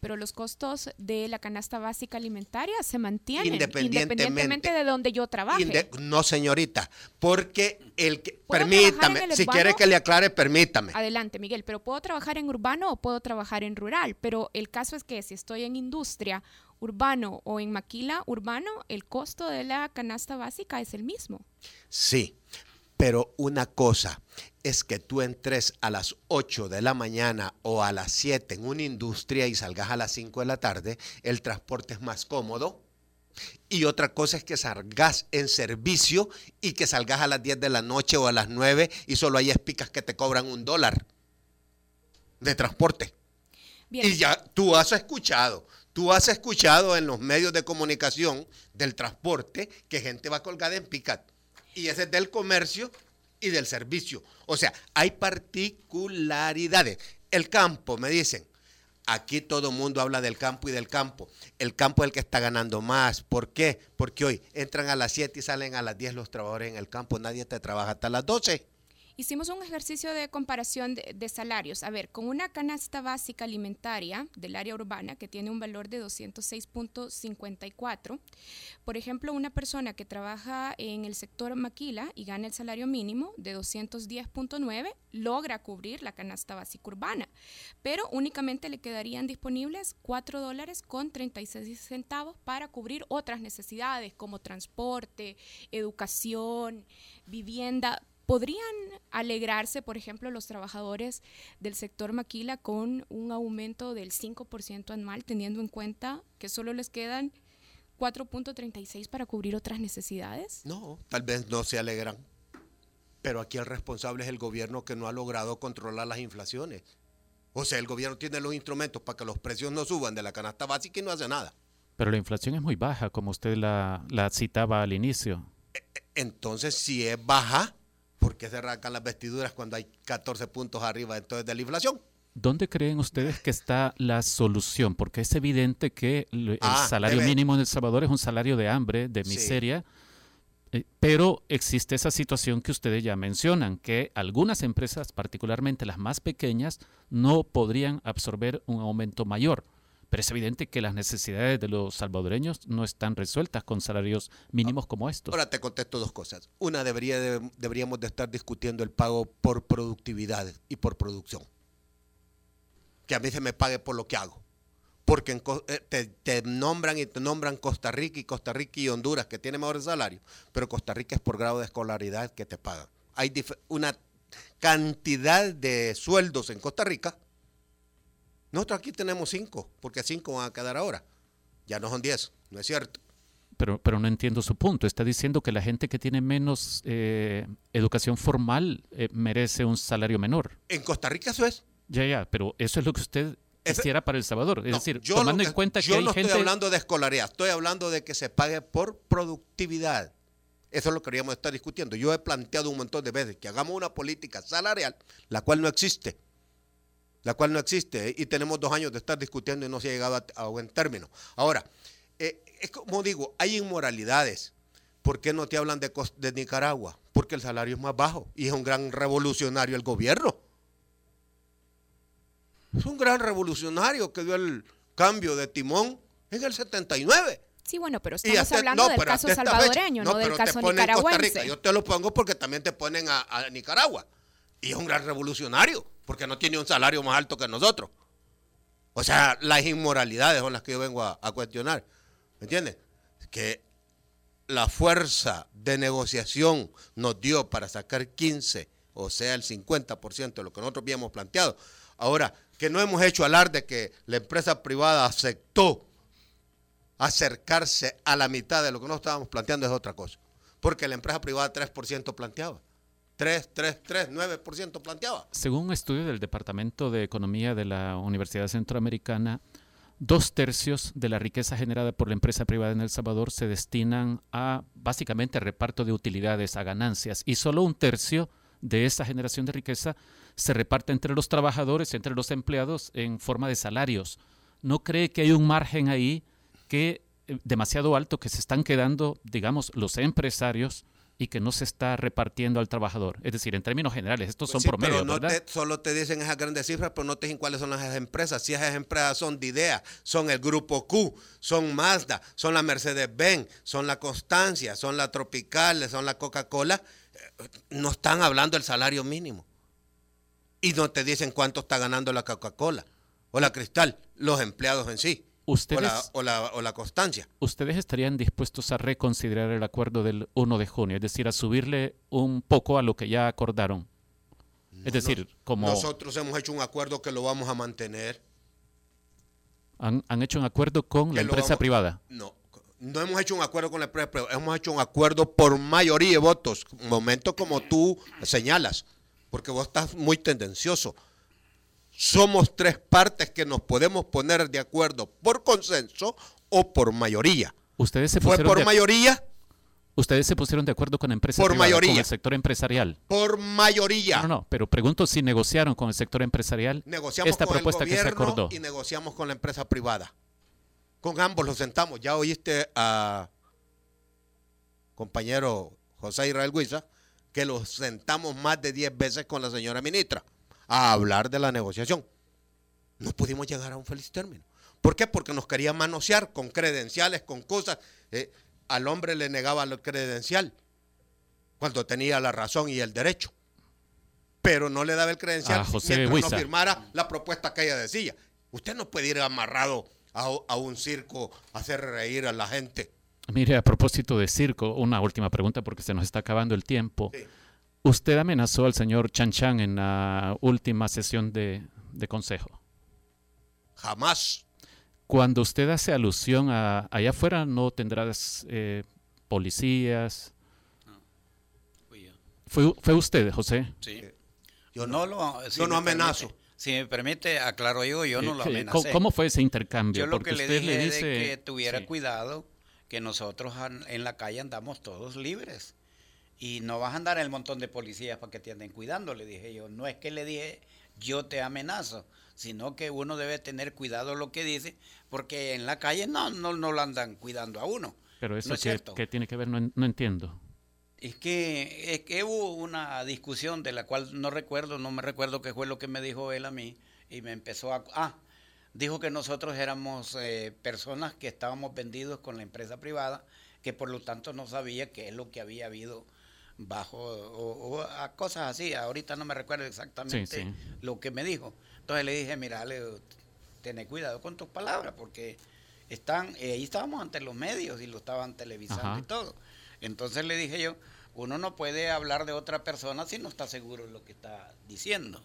pero los costos de la canasta básica alimentaria se mantienen independientemente, de donde yo trabaje. no, señorita, porque el que permítame, si quiere que le aclare, permítame. Adelante, Miguel, pero puedo trabajar en urbano o puedo trabajar en rural, pero el caso es que si estoy en industria urbano o en maquila urbano, el costo de la canasta básica es el mismo. Sí, pero una cosa es que tú entres a las 8 de la mañana o a las 7 en una industria y salgas a las 5 de la tarde, el transporte es más cómodo. Y otra cosa es que salgas en servicio y que salgas a las 10 de la noche o a las 9 y solo hay espicas que te cobran un dólar de transporte. Y ya tú has escuchado, tú has escuchado en los medios de comunicación del transporte que gente va colgada en picat y ese es del comercio y del servicio. O sea, hay particularidades. El campo, me dicen, aquí todo el mundo habla del campo y del campo. El campo es el que está ganando más. ¿Por qué? Porque hoy entran a las 7 y salen a las 10 los trabajadores en el campo. Nadie te trabaja hasta las 12. Hicimos un ejercicio de comparación de, salarios. A ver, con una canasta básica alimentaria del área urbana que tiene un valor de 206.54, por ejemplo, una persona que trabaja en el sector maquila y gana el salario mínimo de 210.9 logra cubrir la canasta básica urbana, pero únicamente le quedarían disponibles 4 dólares con 36 centavos para cubrir otras necesidades como transporte, educación, vivienda ¿Podrían alegrarse, por ejemplo, los trabajadores del sector maquila con un aumento del 5% anual, teniendo en cuenta que solo les quedan 4.36 para cubrir otras necesidades? No, tal vez no se alegran. Pero aquí el responsable es el gobierno que no ha logrado controlar las inflaciones. O sea, el gobierno tiene los instrumentos para que los precios no suban de la canasta básica y no hace nada. Pero la inflación es muy baja, como usted la, la citaba al inicio. E, e, entonces, si es baja, ¿Por qué se arrancan las vestiduras cuando hay 14 puntos arriba entonces de la inflación? ¿Dónde creen ustedes que está la solución? Porque es evidente que el ah, salario mínimo en El Salvador es un salario de hambre, de miseria, eh, pero existe esa situación que ustedes ya mencionan, que algunas empresas, particularmente las más pequeñas, no podrían absorber un aumento mayor. Pero es evidente que las necesidades de los salvadoreños no están resueltas con salarios mínimos como estos. Ahora te contesto dos cosas. Una, debería deberíamos de estar discutiendo el pago por productividad y por producción. Que a mí se me pague por lo que hago. Porque eh, te, nombran y te nombran Costa Rica y Costa Rica y Honduras, que tienen mejores salarios, pero Costa Rica es por grado de escolaridad que te pagan. Hay una cantidad de sueldos en Costa Rica, nosotros aquí tenemos cinco, porque cinco van a quedar ahora. Ya no son diez, no es cierto. Pero, pero no entiendo su punto. Está diciendo que la gente que tiene menos eh, educación formal eh, merece un salario menor. En Costa Rica eso es. Ya, ya, pero eso es lo que usted quisiera para El Salvador. Es No, decir, yo tomando en cuenta yo que hay no estoy hablando de escolaridad, estoy hablando de que se pague por productividad. Eso es lo que queríamos estar discutiendo. Yo he planteado un montón de veces que hagamos una política salarial, la cual no existe. La cual no existe. ¿eh? Y tenemos dos años de estar discutiendo y no se ha llegado a, a buen término. Ahora, eh, es como digo, hay inmoralidades. ¿Por qué no te hablan de, de Nicaragua? Porque el salario es más bajo y es un gran revolucionario el gobierno. Es un gran revolucionario que dio el cambio de timón en el 79. Sí, bueno, pero estamos hasta- hablando no, del pero caso salvadoreño, no, del pero caso nicaragüense. Yo te lo pongo porque también te ponen a, a Nicaragua. Y es un gran revolucionario, porque no tiene un salario más alto que nosotros. O sea, las inmoralidades son las que yo vengo a, cuestionar. ¿Me entiendes? Que la fuerza de negociación nos dio para sacar 15, o sea, el 50% de lo que nosotros habíamos planteado. Ahora, que no hemos hecho alarde que la empresa privada aceptó acercarse a la mitad de lo que nosotros estábamos planteando es otra cosa. Porque la empresa privada 3% planteaba. 3, 3, 3, 9% planteaba. Según un estudio del Departamento de Economía de la Universidad Centroamericana, dos tercios de la riqueza generada por la empresa privada en El Salvador se destinan a básicamente reparto de utilidades, a ganancias, y solo un tercio de esa generación de riqueza se reparte entre los trabajadores, entre los empleados, en forma de salarios. ¿No cree que hay un margen ahí que eh, demasiado alto que se están quedando, digamos, los empresarios y que no se está repartiendo al trabajador? Es decir, en términos generales, estos son Pues Sí, promedios, pero no ¿verdad? te, solo te dicen esas grandes cifras, pero no te dicen cuáles son esas empresas. Si esas empresas son Didea, son el Grupo Q, son Mazda, son la Mercedes-Benz, son la Constancia, son la Tropical, son la Coca-Cola, eh, no están hablando del salario mínimo. Y no te dicen cuánto está ganando la Coca-Cola o la Cristal, los empleados en sí. O la, Ustedes, o, la, o la Constancia. ¿Ustedes estarían dispuestos a reconsiderar el acuerdo del 1 de junio? Es decir, a subirle un poco a lo que ya acordaron. es decir, como Nosotros hemos hecho un acuerdo que lo vamos a mantener. han, han hecho un acuerdo con la empresa vamos- privada. No, no hemos hecho un acuerdo con la empresa privada, hemos hecho un acuerdo por mayoría de votos, momento como tú señalas, porque vos estás muy tendencioso. Somos tres partes que nos podemos poner de acuerdo por consenso o por mayoría. Ustedes se Fue por de, mayoría, ustedes se pusieron de acuerdo con la empresa Por privada, con mayoría. el sector empresarial. por mayoría. No, no, pero pregunto si negociaron con el sector empresarial Negociamos esta con propuesta el que se gobierno acordó. y negociamos con la empresa privada. Con ambos los sentamos. Ya oíste a compañero José Israel Guiza que los sentamos más de 10 veces con la señora ministra a hablar de la negociación. No pudimos llegar a un feliz término. ¿Por qué? Porque nos querían manosear con credenciales, con cosas. Eh, al hombre le negaba el credencial cuando tenía la razón y el derecho. Pero no le daba el credencial A José mientras Huiza. no firmara la propuesta que ella decía. Usted no puede ir amarrado a, a un circo a hacer reír a la gente. Mire, a propósito de circo, una última pregunta porque se nos está acabando el tiempo. Sí. Usted amenazó al señor Chan Chan en la última sesión de, de consejo. Jamás. Cuando usted hace alusión a allá afuera no tendrás eh, policías. Fui yo. ¿Fue, fue usted, José? Sí. Yo no, lo, si yo no me amenazo. permite- si me permite, aclaro yo, yo no Eh, lo ¿qué- amenacé. ¿Cómo, cómo fue ese intercambio? Yo lo Porque que le usted dije le es dice de que tuviera sí. cuidado, que nosotros en la calle andamos todos libres. Y no vas a andar el montón de policías para que te anden cuidando, le dije yo. No es que le dije yo te amenazo, sino que uno debe tener cuidado lo que dice, porque en la calle no, no, no lo andan cuidando a uno. Pero eso no es que, cierto. que tiene que ver, no, en- no entiendo. Es que, es que hubo una discusión de la cual no recuerdo, no me recuerdo qué fue lo que me dijo él a mí y me empezó a... Ah, dijo que nosotros éramos eh, personas que estábamos vendidos con la empresa privada, que por lo tanto no sabía qué es lo que había habido bajo o, o a cosas así. Ahorita no me recuerdo exactamente Sí, sí. lo que me dijo. Entonces le dije, mira, le tené cuidado con tus palabras porque están, eh, ahí estábamos ante los medios y lo estaban televisando Ajá. y todo. Entonces le dije yo, uno no puede hablar de otra persona si no está seguro de lo que está diciendo.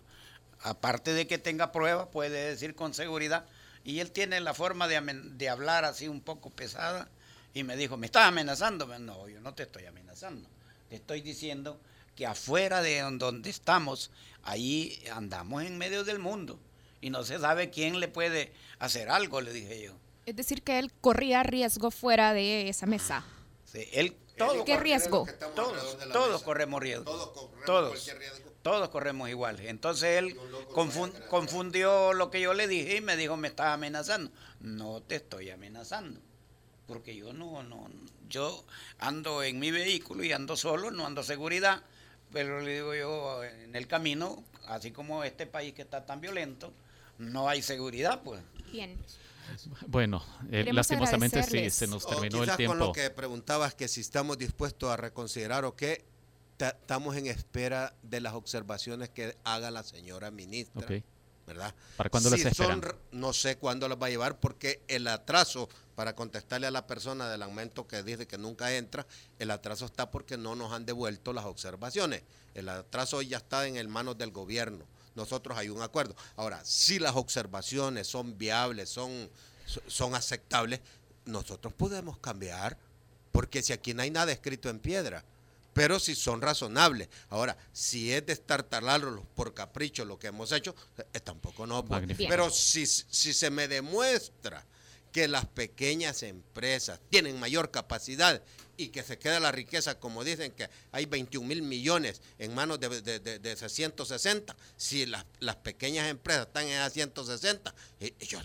Aparte de que tenga pruebas, puede decir con seguridad. Y él tiene la forma de, de hablar así un poco pesada. Y me dijo, ¿me estás amenazando? No, yo no te estoy amenazando. Estoy diciendo que afuera de donde estamos, ahí andamos en medio del mundo. Y no se sabe quién le puede hacer algo, le dije yo. Es decir, que él corría riesgo fuera de esa mesa. Sí, él, ¿Qué riesgo? Todos, todos corremos riesgo. Todos, todos, corremos igual. Entonces él confundió lo que yo le dije y me dijo, me estás amenazando. No te estoy amenazando. Porque yo no, no, yo ando en mi vehículo y ando solo, no ando seguridad. Pero le digo yo, en el camino, así como este país que está tan violento, no hay seguridad, pues. Bien. Bueno, eh, lastimosamente sí, se nos terminó el tiempo. con lo que preguntabas, que si estamos dispuestos a reconsiderar o qué, estamos en espera de las observaciones que haga la señora ministra. ¿Verdad? ¿Para cuándo las esperan? no sé cuándo las va a llevar porque el atraso, para contestarle a la persona del aumento que dice que nunca entra, el atraso está porque no nos han devuelto las observaciones. El atraso ya está en el manos del gobierno nosotros hay un acuerdo. Ahora, si las observaciones son viables, son, son aceptables, nosotros podemos cambiar, porque si aquí no hay nada escrito en piedra, pero si son razonables. Ahora, si es de estar talarlos por capricho lo que hemos hecho, eh, tampoco no. Pues. Pero si, si se me demuestra que las pequeñas empresas tienen mayor capacidad y que se queda la riqueza, como dicen que hay 21 mil millones en manos de, de, de, 160, si las, las, pequeñas empresas están en a 160, y, yo,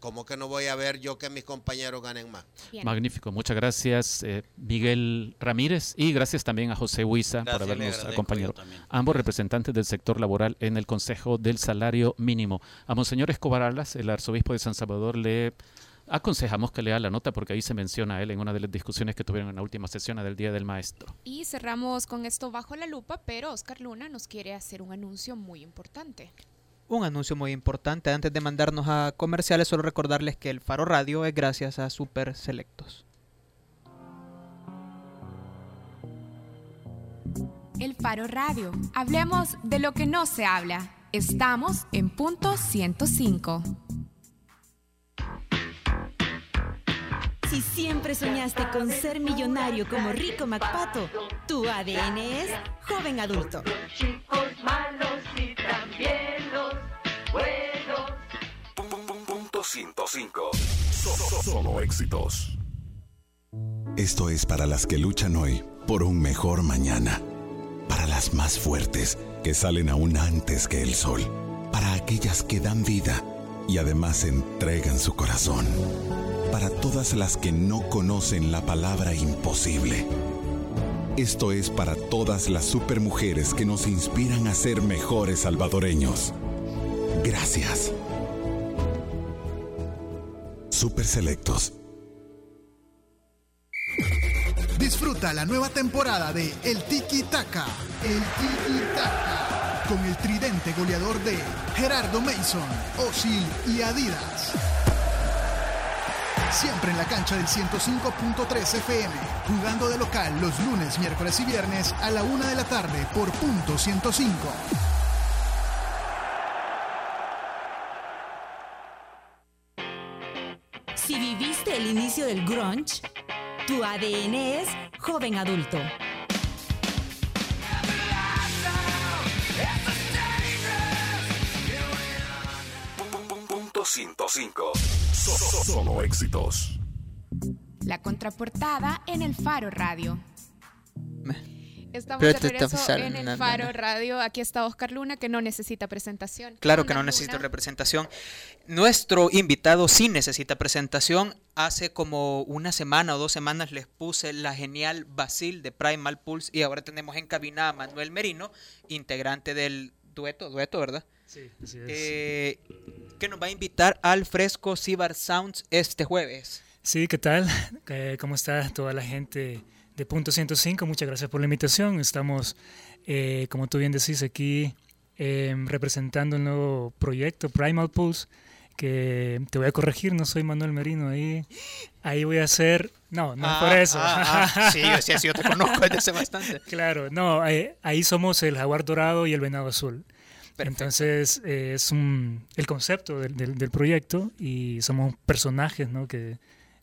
¿cómo que no voy a ver yo que mis compañeros ganen más? Magnífico, muchas gracias eh, Miguel Ramírez y gracias también a José Huiza por habernos acompañado. Ambos representantes del sector laboral en el Consejo del Salario Mínimo. A Monseñor Escobar Alas, el arzobispo de San Salvador, le aconsejamos que lea la nota porque ahí se menciona a él en una de las discusiones que tuvieron en la última sesión del Día del Maestro. Y cerramos con esto bajo la lupa, pero Oscar Luna nos quiere hacer un anuncio muy importante. Un anuncio muy importante. Antes de mandarnos a comerciales, solo recordarles que el Faro Radio es gracias a Super Selectos. El Faro Radio. Hablemos de lo que no se habla. Estamos en punto 105. Si siempre soñaste con ser millonario como Rico MacPato, tu ADN es joven adulto. Chicos malos y 105. Solo éxitos. Esto es para las que luchan hoy por un mejor mañana. Para las más fuertes que salen aún antes que el sol. Para aquellas que dan vida y además entregan su corazón para todas las que no conocen la palabra imposible. Esto es para todas las supermujeres que nos inspiran a ser mejores salvadoreños. Gracias. Super Selectos. Disfruta la nueva temporada de El Tiki Taka. El Tiki Taka. Con el tridente goleador de Gerardo Mason, Osil y Adidas siempre en la cancha del 105.3 FM, jugando de local los lunes, miércoles y viernes a la una de la tarde por punto 105. Inicio del grunge, tu ADN es joven adulto. Punto 105. Solo éxitos. La contraportada en el Faro Radio. Estamos de regreso en el Faro Radio. Aquí está Oscar Luna, que no necesita presentación. Claro que no necesita representación. Nuestro invitado sí necesita presentación. Hace como una semana o dos semanas les puse la genial Basil de Primal Pulse y ahora tenemos en cabina a Manuel Merino, integrante del dueto, dueto, ¿verdad? Sí, así es. Eh, que nos va a invitar al Fresco Cibar Sounds este jueves. Sí, ¿qué tal? Eh, ¿Cómo está toda la gente de Punto 105? Muchas gracias por la invitación. Estamos, eh, como tú bien decís, aquí representando el nuevo proyecto Primal Pulse, que te voy a corregir, no soy Manuel Merino, ahí, ahí voy a ser, no, no es Ah, por eso. ah, ah, sí, yo- sí, sí, yo te conozco desde hace bastante. Claro, no, ahí, ahí somos el jaguar dorado y el venado azul. Entonces eh, es un, el concepto del, del- del proyecto y somos personajes ¿no? que,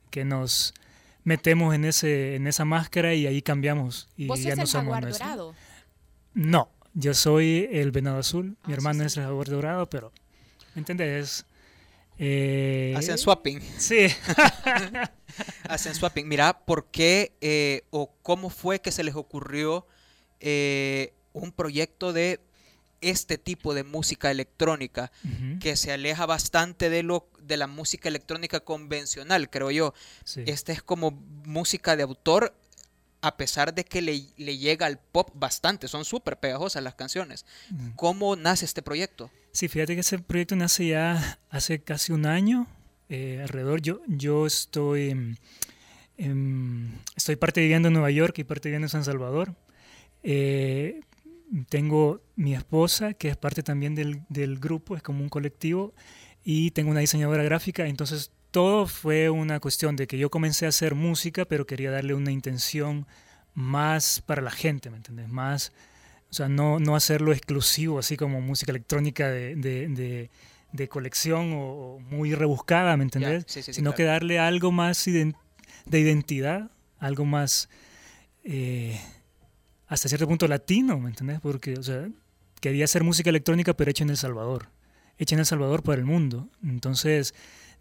que nos metemos en, ese, en esa máscara y ahí cambiamos. Y ¿Vos ya sos no el somos dorado? No, yo soy el venado azul, Ah, mi hermano es el jaguar dorado, pero ¿me entendés? Eh, Hacen swapping. Sí. Hacen swapping. Mira, ¿por qué eh, o cómo fue que se les ocurrió eh, un proyecto de este tipo de música electrónica que se aleja bastante de lo de la música electrónica convencional, creo yo. Sí. Este es como música de autor a pesar de que le, le llega al pop bastante, son súper pegajosas las canciones. ¿Cómo nace este proyecto? Sí, fíjate que ese proyecto nace ya hace casi un año, eh, alrededor. Yo, yo estoy, estoy parte viviendo en Nueva York y parte viviendo en San Salvador. Eh, tengo mi esposa, que es parte también del, del grupo, es como un colectivo, y tengo una diseñadora gráfica, entonces todo fue una cuestión de que yo comencé a hacer música, pero quería darle una intención más para la gente, ¿me entiendes? Más, o sea, no, no hacerlo exclusivo, así como música electrónica de, de- de- de colección o, o muy rebuscada, ¿me entendés? sí, sí, sí, Sino claro. que darle algo más de identidad, algo más, eh, hasta cierto punto latino, ¿me entendés? Porque, o sea, quería hacer música electrónica, pero hecha en El Salvador, hecha en El Salvador para el mundo. Entonces,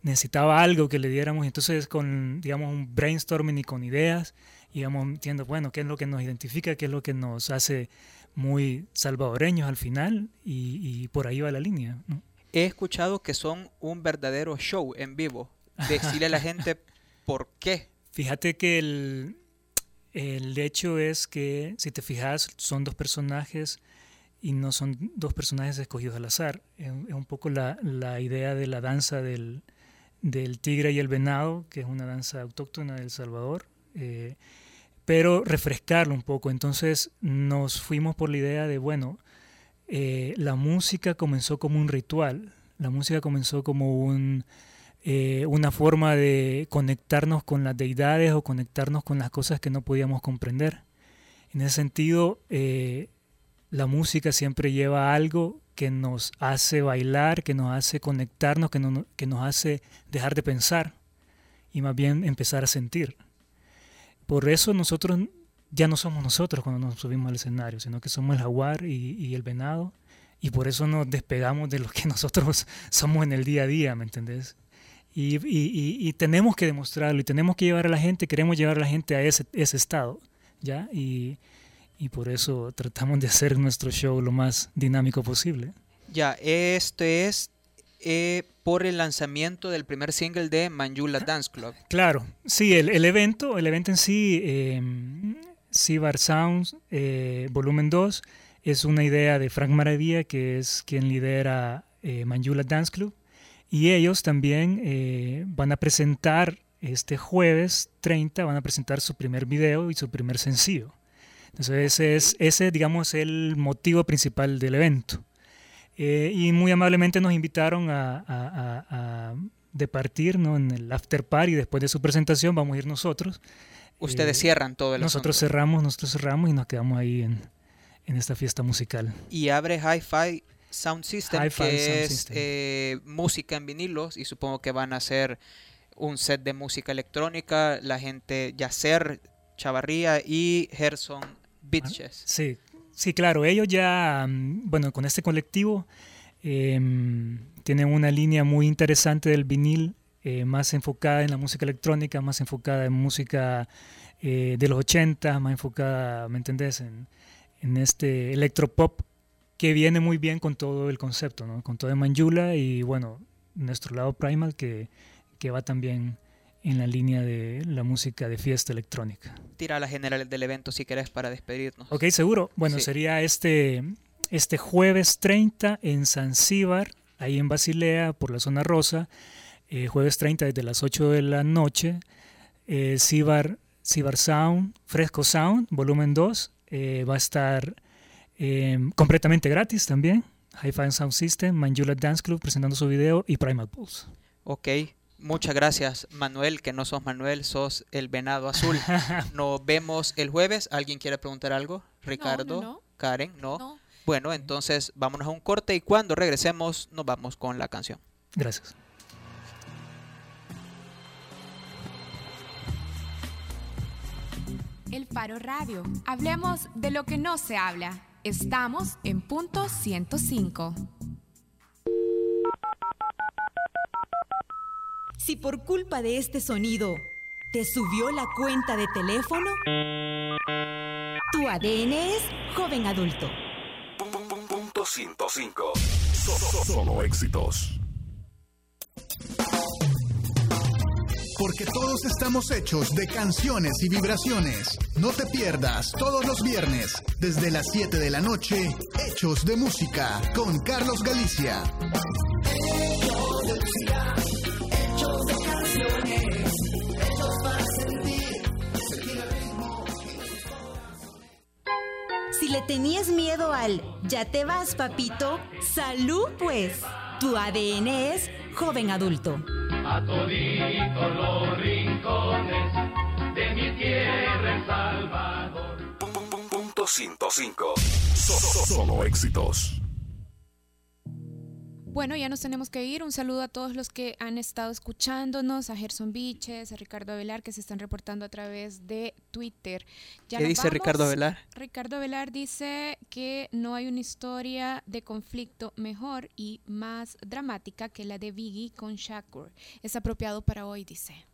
necesitaba algo que le diéramos, entonces con, digamos, un brainstorming y con ideas, íbamos entiendo, bueno, qué es lo que nos identifica, qué es lo que nos hace muy salvadoreños al final, y, y por ahí va la línea. ¿no? He escuchado que son un verdadero show en vivo. Decirle a la gente por qué. Fíjate que el, el hecho es que, si te fijas, son dos personajes y no son dos personajes escogidos al azar. Es, un- poco la, la idea de la danza del, del tigre y el venado, que es una danza autóctona de El Salvador, eh, pero refrescarlo un poco. Entonces nos fuimos por la idea de, bueno, eh, la música comenzó como un ritual, la música comenzó como un, eh, una forma de conectarnos con las deidades o conectarnos con las cosas que no podíamos comprender. En ese sentido, la música siempre lleva algo que nos hace bailar, que nos hace conectarnos, que, no- que nos hace dejar de pensar y más bien empezar a sentir. Por eso nosotros ya no somos nosotros cuando nos subimos al escenario, sino que somos el jaguar y, el venado, y por eso nos despegamos de lo que nosotros somos en el día a día, ¿me entendés? Y tenemos que demostrarlo, y tenemos que llevar a la gente, queremos llevar a la gente a ese, ese estado, ¿ya? Y, y por eso tratamos de hacer nuestro show lo más dinámico posible. Ya, este es eh, por el lanzamiento del primer single de Manjula Dance Club. Claro, sí, el, el evento, el evento en sí, eh, Cibar Sounds, eh, volumen 2, es una idea de Frank Maravilla, que es quien lidera eh, Manjula Dance Club. Y ellos también eh, van a presentar este jueves 30, van a presentar su primer video y su primer sencillo. Entonces ese es, ese, digamos, el motivo principal del evento. Eh, y muy amablemente nos invitaron a, a- a- a departir ¿no? en el after party. Después de su presentación vamos a ir nosotros. Ustedes Eh, cierran todo el Nosotros asunto. cerramos, nosotros cerramos y nos quedamos ahí en, en esta fiesta musical. Y abre Hi-Fi Sound System, Hi-Fi que Sound es System. eh, música en vinilos y supongo que van a hacer un set de música electrónica, la gente Yacer, Chavarría y Gerson Bitches. Sí, sí, claro, ellos ya, mm, bueno, con este colectivo em, tienen una línea muy interesante del vinil, eh, más enfocada en la música electrónica, más enfocada en música eh, de los 80, más enfocada, ¿me entendés?, en, en este electropop que viene muy bien con todo el concepto, ¿no? Con todo de Manjula y, bueno, nuestro lado Primal que, que va también en la línea de la música de fiesta electrónica. Tira las generales del evento si querés para despedirnos. Ok, seguro. Bueno, Sí. sería este, este jueves 30 en Zanzíbar, ahí en Basilea, por la zona rosa. eh, jueves 30 desde las 8 de la noche. Eh, Cibar, Cibar Sound, Fresco Sound, volumen 2. eh, va a estar completamente gratis también. Hi-Fi Sound System, Manjula Dance Club presentando su video y Primal Pulse. Ok, muchas gracias Manuel, que no sos Manuel, sos el venado azul. Nos vemos el jueves. ¿Alguien quiere preguntar algo? Ricardo, no. Karen, ¿no? No. Bueno, entonces vámonos a un corte y cuando regresemos nos vamos con la canción. Gracias. El Faro Radio. Hablemos de lo que no se habla. Estamos en punto 105. Si por culpa de este sonido te subió la cuenta de teléfono, tu ADN es joven adulto. Punto 105. So- so- Solo éxitos. Porque todos estamos hechos de canciones y vibraciones. No te pierdas todos los viernes, desde las 7 de la noche, Hechos de Música, con Carlos Galicia. Le tenías miedo al ya te vas, papito, salud pues. Tu ADN es joven adulto. A toditos los rincones de mi tierra El Salvador. Punto 105. So- so- Solo éxitos. Bueno, ya nos tenemos que ir. Un saludo a todos los que han estado escuchándonos, a Gerson Viches, a Ricardo Avelar, que se están reportando a través de Twitter. Ya ¿Qué dice Ricardo Avelar? Ricardo Avelar dice que no hay una historia de conflicto mejor y más dramática que la de Biggie con Shakur. Es apropiado para hoy, dice.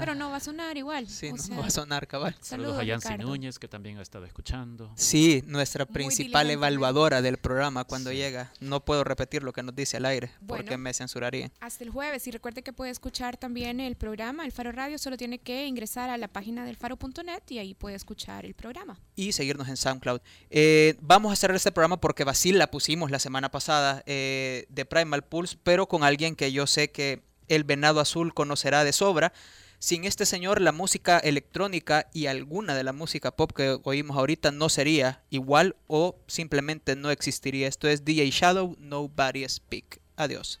Pero no va a sonar igual. Sí, no sea, va a sonar cabal. Saludos Saludos, a Yancy Ricardo. Núñez, que también ha estado escuchando. Sí, nuestra principal diligentemente. evaluadora del programa cuando llega. No puedo repetir lo que nos dice al aire porque Bueno. me censurarían. Hasta el jueves. Y recuerde que puede escuchar también el programa, el Faro Radio. Solo tiene que ingresar a la página del faro.net y ahí puede escuchar el programa. y seguirnos en SoundCloud. Eh, vamos a cerrar este programa porque Basil la pusimos la semana pasada eh, de Primal Pulse, pero con alguien que yo sé que el venado azul conocerá de sobra. Sin este señor, la música electrónica y alguna de la música pop que oímos ahorita no sería igual o simplemente no existiría. Esto es DJ Shadow, Nobody Speak. Adiós.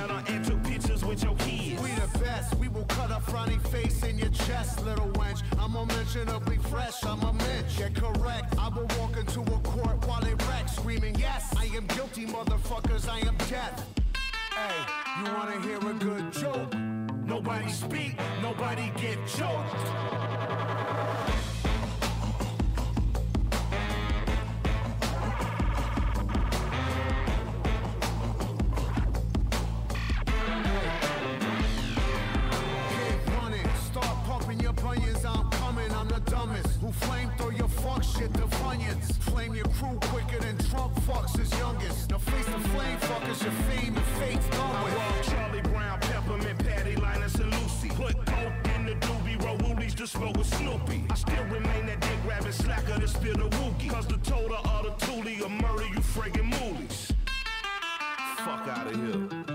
cut face in your chest, little wench. I'm unmentionably fresh, I'm a mensch. Get correct, I will walk into a court while it wrecks, screaming, Yes, I am guilty, motherfuckers, I am death. Hey, you wanna hear a good joke? Nobody speak, nobody get choked. Dumbest. Flame throw your fuck shit to funyuns? Flame your crew quicker than Trump fucks his youngest. Now face the flame fuckers, your fame and fate's done with. Charlie Brown, Peppermint, Patty, Linus, and Lucy. Put coke in the doobie, roll woolies to smoke with Snoopy. I still remain that dick rabbit slacker that spill the wookie. Cause the total of the toolie will murder you friggin' moolies. Fuck out of here.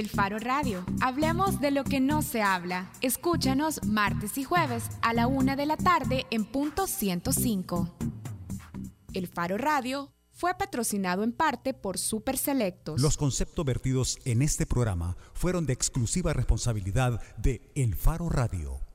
El Faro Radio. Hablemos de lo que no se habla. Escúchanos martes y jueves a la una de la tarde en punto 105. El Faro Radio fue patrocinado en parte por Super Selectos. Los conceptos vertidos en este programa fueron de exclusiva responsabilidad de El Faro Radio.